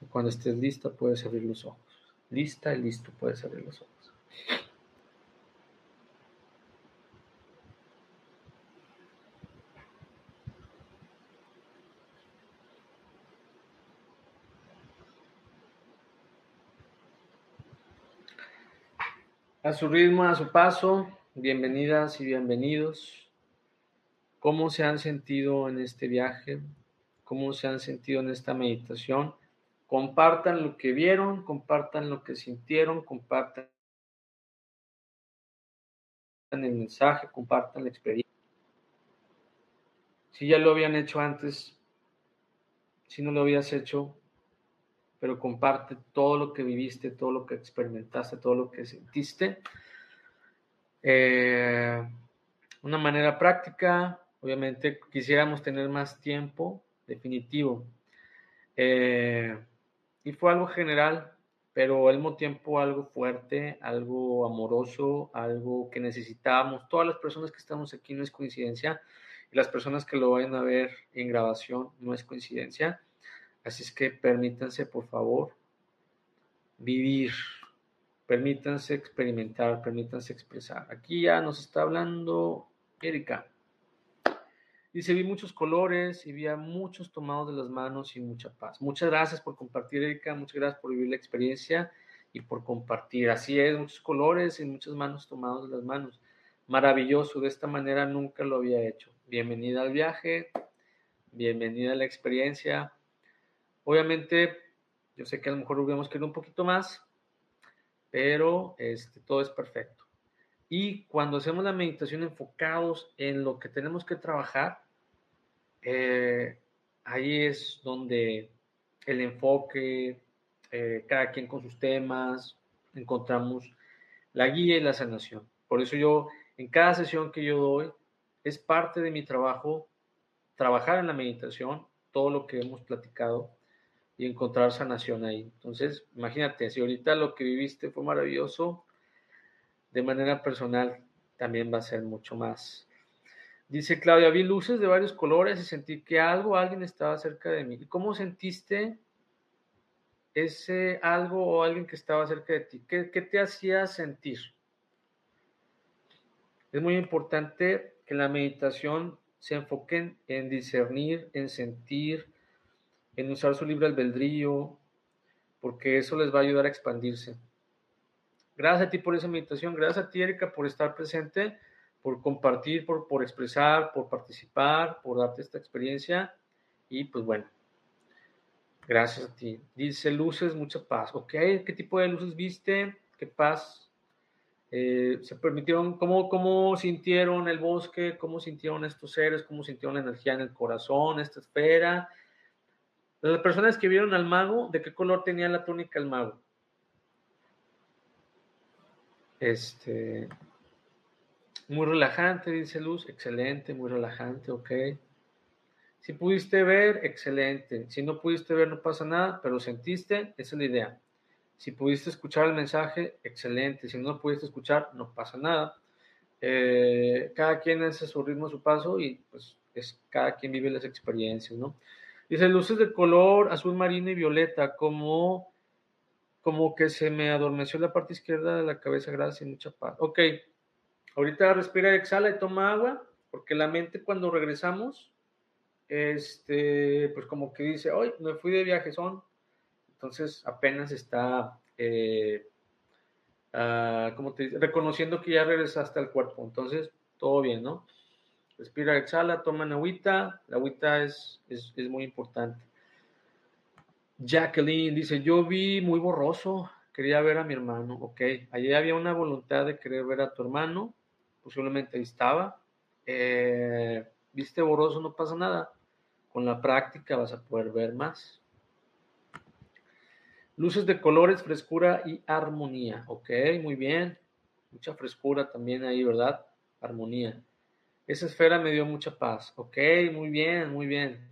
[SPEAKER 1] Cuando estés lista, puedes abrir los ojos. Lista y listo, puedes abrir los ojos. A su ritmo, a su paso, bienvenidas y bienvenidos. ¿Cómo se han sentido en este viaje? ¿Cómo se han sentido en esta meditación? Compartan lo que vieron, compartan lo que sintieron, compartan el mensaje, compartan la experiencia. Si ya lo habían hecho antes, si no lo habías hecho, pero comparte todo lo que viviste, todo lo que experimentaste, todo lo que sentiste. Eh, una manera práctica, obviamente quisiéramos tener más tiempo, definitivo. Eh, y fue algo general, pero al mismo tiempo algo fuerte, algo amoroso, algo que necesitábamos. Todas las personas que estamos aquí no es coincidencia y las personas que lo vayan a ver en grabación no es coincidencia. Así es que permítanse, por favor, vivir, permítanse experimentar, permítanse expresar. Aquí ya nos está hablando Erika. Dice, vi muchos colores y vi a muchos tomados de las manos y mucha paz. Muchas gracias por compartir, Erika. Muchas gracias por vivir la experiencia y por compartir. Así es, muchos colores y muchas manos tomados de las manos. Maravilloso, de esta manera nunca lo había hecho. Bienvenida al viaje, bienvenida a la experiencia. Obviamente, yo sé que a lo mejor hubiéramos querido un poquito más, pero este, todo es perfecto. Y cuando hacemos la meditación enfocados en lo que tenemos que trabajar, eh, ahí es donde el enfoque, eh, cada quien con sus temas, encontramos la guía y la sanación. Por eso yo, en cada sesión que yo doy, es parte de mi trabajo trabajar en la meditación, todo lo que hemos platicado y encontrar sanación ahí. Entonces, imagínate, si ahorita lo que viviste fue maravilloso, de manera personal también va a ser mucho más. Dice Claudia, vi luces de varios colores y sentí que algo, alguien estaba cerca de mí. ¿Y cómo sentiste ese algo o alguien que estaba cerca de ti? ¿Qué, qué te hacía sentir? Es muy importante que la meditación se enfoque en discernir, en sentir, en usar su libre albedrío, porque eso les va a ayudar a expandirse. Gracias a ti por esa meditación, gracias a ti, Erika, por estar presente, por compartir, por, por expresar, por participar, por darte esta experiencia. Y pues bueno, gracias a ti. Dice luces, mucha paz. Ok, ¿qué tipo de luces viste? ¿Qué paz? Eh, ¿Se permitieron, cómo, cómo sintieron el bosque? ¿Cómo sintieron estos seres? ¿Cómo sintieron la energía en el corazón, esta esfera? Las personas que vieron al mago, ¿de qué color tenía la túnica el mago? Este, muy relajante, dice Luz, excelente, muy relajante, ok. Si pudiste ver, excelente. Si no pudiste ver, no pasa nada, pero sentiste, esa es la idea. Si pudiste escuchar el mensaje, excelente. Si no pudiste escuchar, no pasa nada. Eh, cada quien hace su ritmo, su paso y pues es cada quien vive las experiencias, ¿no? Dice luces de color azul marino y violeta, como como que se me adormeció la parte izquierda de la cabeza, gracias y mucha paz. Ok, ahorita respira, exhala y toma agua, porque la mente cuando regresamos, este, pues como que dice, hoy me fui de viaje, son, entonces apenas está, eh, uh, como te dice, reconociendo que ya regresaste al cuerpo, entonces todo bien, ¿no? Respira, exhala, toma agüita, la agüita es, es, es muy importante. Jacqueline dice, yo vi muy borroso, quería ver a mi hermano. Ok, allí había una voluntad de querer ver a tu hermano, posiblemente ahí estaba. Eh, viste borroso, no pasa nada. Con la práctica vas a poder ver más. Luces de colores, frescura y armonía. Ok, muy bien. Mucha frescura también ahí, ¿verdad? Armonía. Esa esfera me dio mucha paz. Ok, muy bien, muy bien.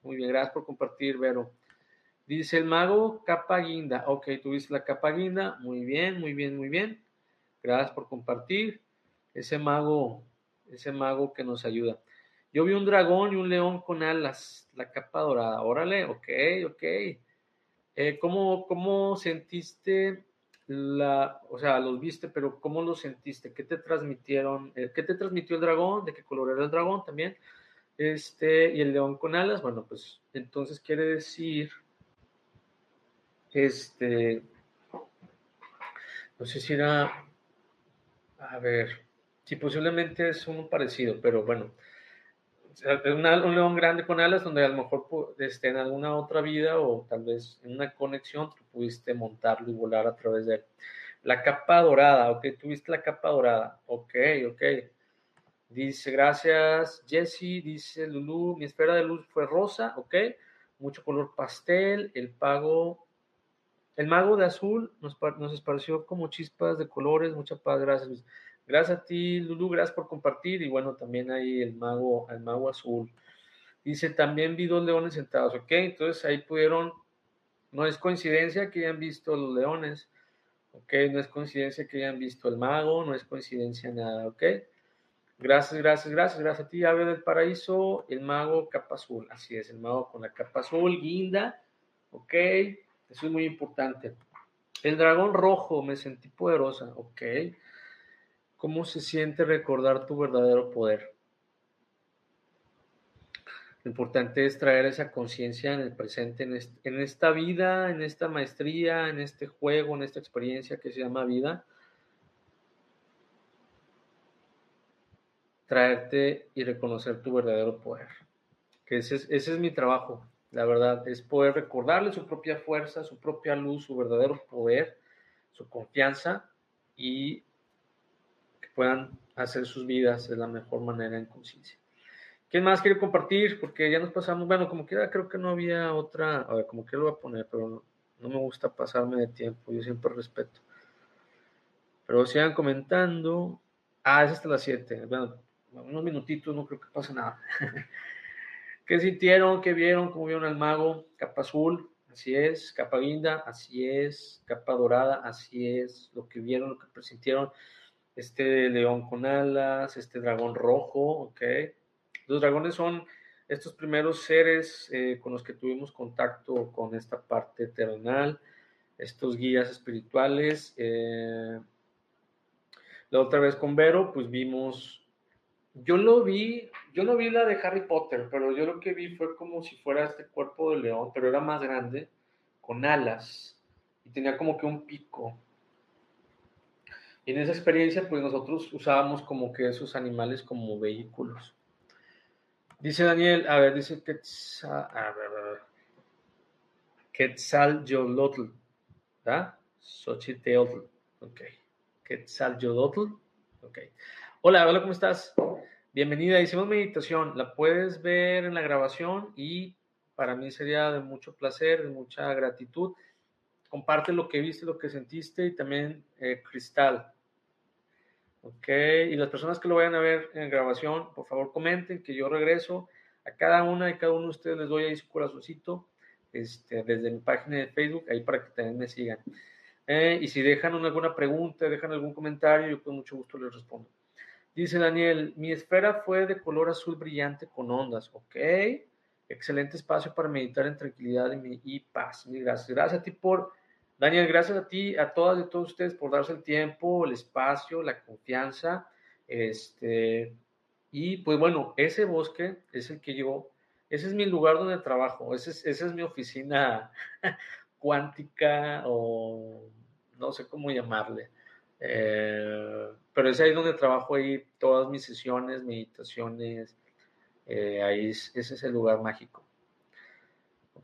[SPEAKER 1] Muy bien, gracias por compartir, Vero. Dice el mago, capa guinda. Ok, tuviste la capa guinda. Muy bien, muy bien, muy bien. Gracias por compartir. Ese mago, ese mago que nos ayuda. Yo vi un dragón y un león con alas, la capa dorada. Órale, ok, ok. Eh, ¿cómo, ¿Cómo sentiste la, o sea, los viste, pero cómo los sentiste? ¿Qué te transmitieron? Eh, ¿Qué te transmitió el dragón? ¿De qué color era el dragón también? Este, y el león con alas, bueno, pues entonces quiere decir este, no sé si era, a ver, si posiblemente es uno parecido, pero bueno, un león grande con alas donde a lo mejor este, en alguna otra vida o tal vez en una conexión tú pudiste montarlo y volar a través de él. La capa dorada, ok, tuviste la capa dorada, ok, ok. Dice, gracias Jesse, dice Lulu, mi esfera de luz fue rosa, ok, mucho color pastel, el pago el mago de azul nos, nos esparció como chispas de colores, mucha paz, gracias Gracias a ti, Lulu, gracias por compartir. Y bueno, también ahí el mago, el mago azul. Dice, también vi dos leones sentados, ¿ok? Entonces ahí pudieron, no es coincidencia que hayan visto los leones, ¿ok? No es coincidencia que hayan visto el mago, no es coincidencia nada, ¿ok? Gracias, gracias, gracias, gracias a ti, Ave del Paraíso, el mago capa azul. Así es, el mago con la capa azul, guinda. Ok, eso es muy importante. El dragón rojo, me sentí poderosa. Ok. ¿Cómo se siente recordar tu verdadero poder? Lo importante es traer esa conciencia en el presente, en, esta vida, en esta maestría, en este juego, en esta experiencia que se llama vida. Traerte y reconocer tu verdadero poder. Que ese es, ese es mi trabajo, la verdad, es poder recordarle su propia fuerza, su propia luz, su verdadero poder, su confianza y que puedan hacer sus vidas de la mejor manera en conciencia. ¿Quién más quiere compartir? Porque ya nos pasamos, bueno, como quiera, creo que no había otra, a ver, como que lo voy a poner, pero no, me gusta pasarme de tiempo, yo siempre respeto. Pero sigan comentando. Ah, es hasta las 7. Bueno, unos minutitos, no creo que pase nada. *laughs* ¿Qué sintieron? ¿Qué vieron? ¿Cómo vieron al mago? Capa azul, así es. Capa guinda, así es. Capa dorada, así es. Lo que vieron, lo que presintieron. Este león con alas, este dragón rojo, ok los dragones son estos primeros seres eh, con los que tuvimos contacto con esta parte terrenal, estos guías espirituales. Eh, la otra vez con Vero, pues vimos, yo lo vi, yo no vi la de Harry Potter, pero yo lo que vi fue como si fuera este cuerpo de león, pero era más grande, con alas, y tenía como que un pico. En esa experiencia, pues nosotros usábamos como que esos animales como vehículos. Dice Daniel, a ver, dice Quetzal, a ver, a ver. Quetzal Yolotl, ¿verdad? Xochiteotl, ok. Quetzal Yolotl, ok. Hola, hola, ¿cómo estás? Bienvenida, hicimos meditación, la puedes ver en la grabación y para mí sería de mucho placer, de mucha gratitud. Comparte lo que viste, lo que sentiste y también eh, Cristal, Ok, y las personas que lo vayan a ver en grabación, por favor comenten que yo regreso. A cada una y cada uno de ustedes les doy ahí su corazoncito este, desde mi página de Facebook, ahí para que también me sigan. Eh, y si dejan alguna pregunta, dejan algún comentario, yo con mucho gusto les respondo. Dice Daniel, mi esfera fue de color azul brillante con ondas. Ok, excelente espacio para meditar en tranquilidad y paz. Gracias. Gracias a ti por Daniel, gracias a ti, a todas y todos ustedes por darse el tiempo, el espacio, la confianza. Este, y pues bueno, ese bosque es el que yo, ese es mi lugar donde trabajo, ese es, esa es mi oficina *laughs* cuántica o no sé cómo llamarle. Eh, pero es ahí donde trabajo ahí todas mis sesiones, meditaciones, eh, ahí ese es el lugar mágico.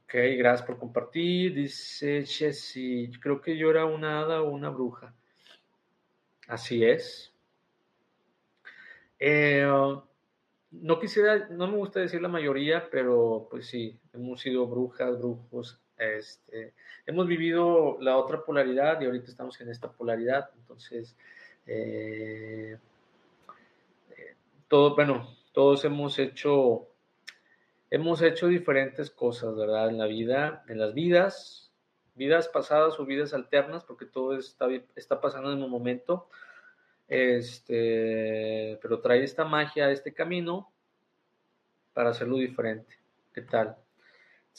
[SPEAKER 1] Ok, gracias por compartir. Dice Jessie, creo que yo era una hada o una bruja. Así es. Eh, no quisiera, no me gusta decir la mayoría, pero pues sí, hemos sido brujas, brujos. Este, hemos vivido la otra polaridad y ahorita estamos en esta polaridad. Entonces, eh, eh, todo, bueno, todos hemos hecho hemos hecho diferentes cosas, ¿verdad? En la vida, en las vidas, vidas pasadas o vidas alternas, porque todo está, está pasando en un momento. Este, pero trae esta magia, este camino para hacerlo diferente. ¿Qué tal?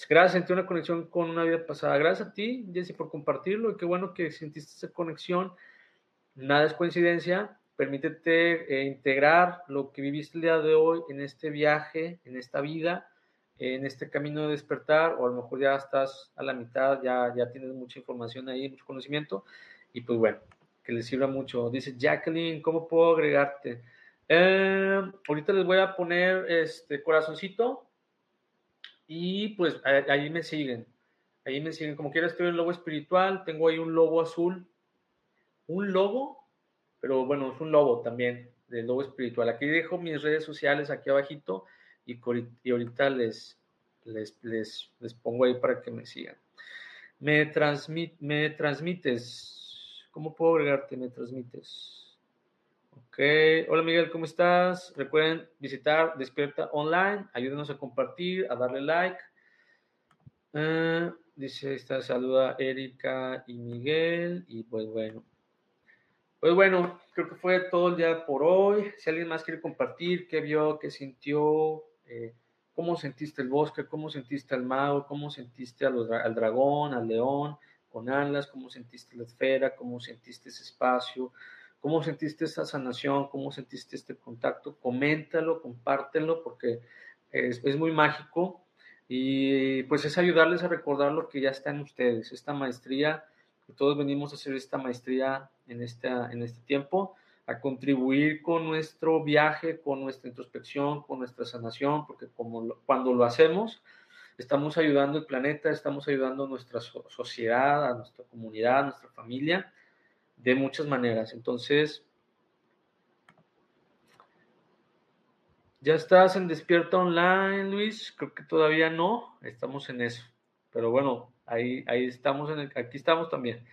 [SPEAKER 1] Gracias, sentí una conexión con una vida pasada. Gracias a ti, Jesse, por compartirlo. Y qué bueno que sentiste esa conexión. Nada es coincidencia. Permítete eh, integrar lo que viviste el día de hoy en este viaje, en esta vida en este camino de despertar, o a lo mejor ya estás a la mitad, ya, ya tienes mucha información ahí, mucho conocimiento, y pues bueno, que les sirva mucho. Dice Jacqueline, ¿cómo puedo agregarte? Eh, ahorita les voy a poner este corazoncito y pues ahí me siguen. Ahí me siguen. Como quiera, estoy en logo espiritual. Tengo ahí un logo azul. Un logo, pero bueno, es un lobo también del logo espiritual. Aquí dejo mis redes sociales aquí abajito y, ahorita les, les, les, pongo ahí para que me sigan. Me, transmit, me transmites. ¿Cómo puedo agregarte? Me transmites. Ok. Hola Miguel, ¿cómo estás? Recuerden visitar Despierta Online. Ayúdenos a compartir, a darle like. Ah, dice, esta saluda Erika y Miguel. Y pues bueno. Pues bueno, creo que fue todo día por hoy. Si alguien más quiere compartir qué vio, qué sintió, eh, cómo sentiste el bosque, cómo sentiste al mago, cómo sentiste al dragón, al león con alas, cómo sentiste la esfera, cómo sentiste ese espacio, cómo sentiste esa sanación, cómo sentiste este contacto, coméntalo, compártelo, porque es, es muy mágico. Y pues es ayudarles a recordar lo que ya está en ustedes, esta maestría, que todos venimos a hacer esta maestría en, esta, en este tiempo, a contribuir con nuestro viaje, con nuestra introspección, con nuestra sanación, porque como cuando lo hacemos, estamos ayudando al planeta, estamos ayudando a nuestra sociedad, a nuestra comunidad, a nuestra familia, de muchas maneras. Entonces, ¿Ya estás en Despierta Online, Luis? Creo que todavía no, estamos en eso. Pero bueno, ahí, ahí estamos, en el, aquí estamos también.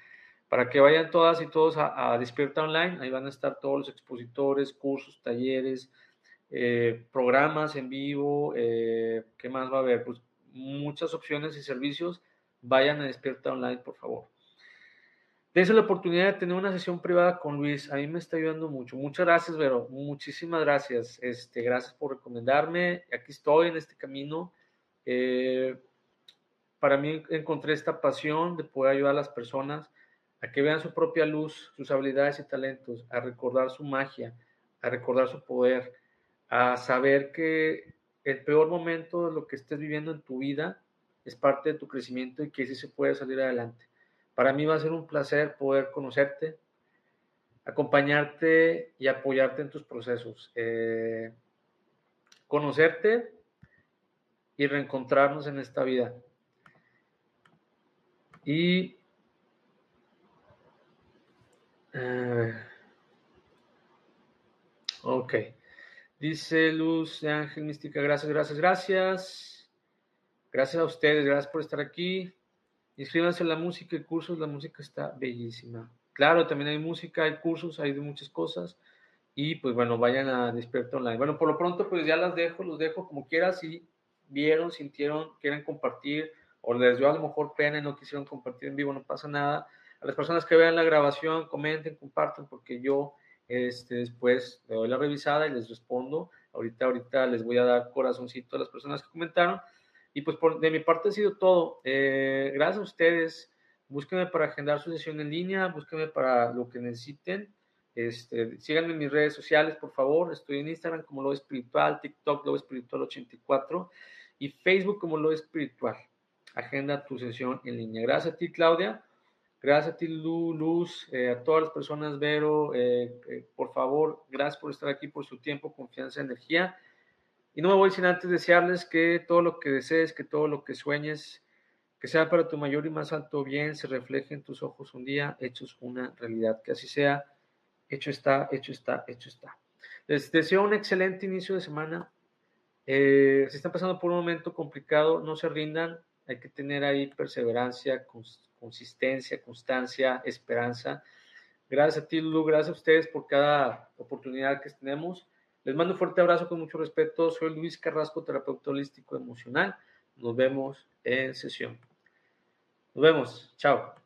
[SPEAKER 1] Para que vayan todas y todos a, Despierta Online, ahí van a estar todos los expositores, cursos, talleres, eh, programas en vivo, eh, ¿qué más va a haber? Pues muchas opciones y servicios. Vayan a Despierta Online, por favor. Dense la oportunidad de tener una sesión privada con Luis. A mí me está ayudando mucho. Muchas gracias, Vero. Muchísimas gracias. Este, gracias por recomendarme. Aquí estoy en este camino. Eh, para mí encontré esta pasión de poder ayudar a las personas a que vean su propia luz, sus habilidades y talentos, a recordar su magia, a recordar su poder, a saber que el peor momento de lo que estés viviendo en tu vida es parte de tu crecimiento y que sí se puede salir adelante. Para mí va a ser un placer poder conocerte, acompañarte y apoyarte en tus procesos. Eh, conocerte y reencontrarnos en esta vida. Y eh, ok. Dice Luz de Ángel Mística, gracias, gracias, gracias. Gracias a ustedes, gracias por estar aquí. Inscríbanse en la música y cursos, la música está bellísima. Claro, también hay música, hay cursos, hay de muchas cosas. Y pues bueno, vayan a Despierta Online. Bueno, por lo pronto pues ya las dejo, los dejo como quieras. Si vieron, sintieron, quieren compartir o les dio a lo mejor pena y no quisieron compartir en vivo, no pasa nada. A las personas que vean la grabación, comenten, compartan, porque yo este, después le doy la revisada y les respondo. Ahorita, ahorita les voy a dar corazoncito a las personas que comentaron. Y pues por, de mi parte ha sido todo. Eh, gracias a ustedes. Búsquenme para agendar su sesión en línea, búsquenme para lo que necesiten. Este, síganme en mis redes sociales, por favor. Estoy en Instagram como Lo Espiritual, TikTok Lo Espiritual 84 y Facebook como Lo Espiritual. Agenda tu sesión en línea. Gracias a ti, Claudia. Gracias a ti, Luz, eh, a todas las personas, Vero. Eh, por favor, gracias por estar aquí, por su tiempo, confianza, energía. Y no me voy sin antes desearles que todo lo que desees, que todo lo que sueñes, que sea para tu mayor y más alto bien, se refleje en tus ojos un día, hechos una realidad. Que así sea, hecho está, hecho está, hecho está. Les deseo un excelente inicio de semana. Eh, si están pasando por un momento complicado, no se rindan. Hay que tener ahí perseverancia, consistencia, constancia, esperanza. Gracias a ti, Lulu. Gracias a ustedes por cada oportunidad que tenemos. Les mando un fuerte abrazo con mucho respeto. Soy Luis Carrasco, terapeuta holístico emocional. Nos vemos en sesión. Nos vemos. Chao.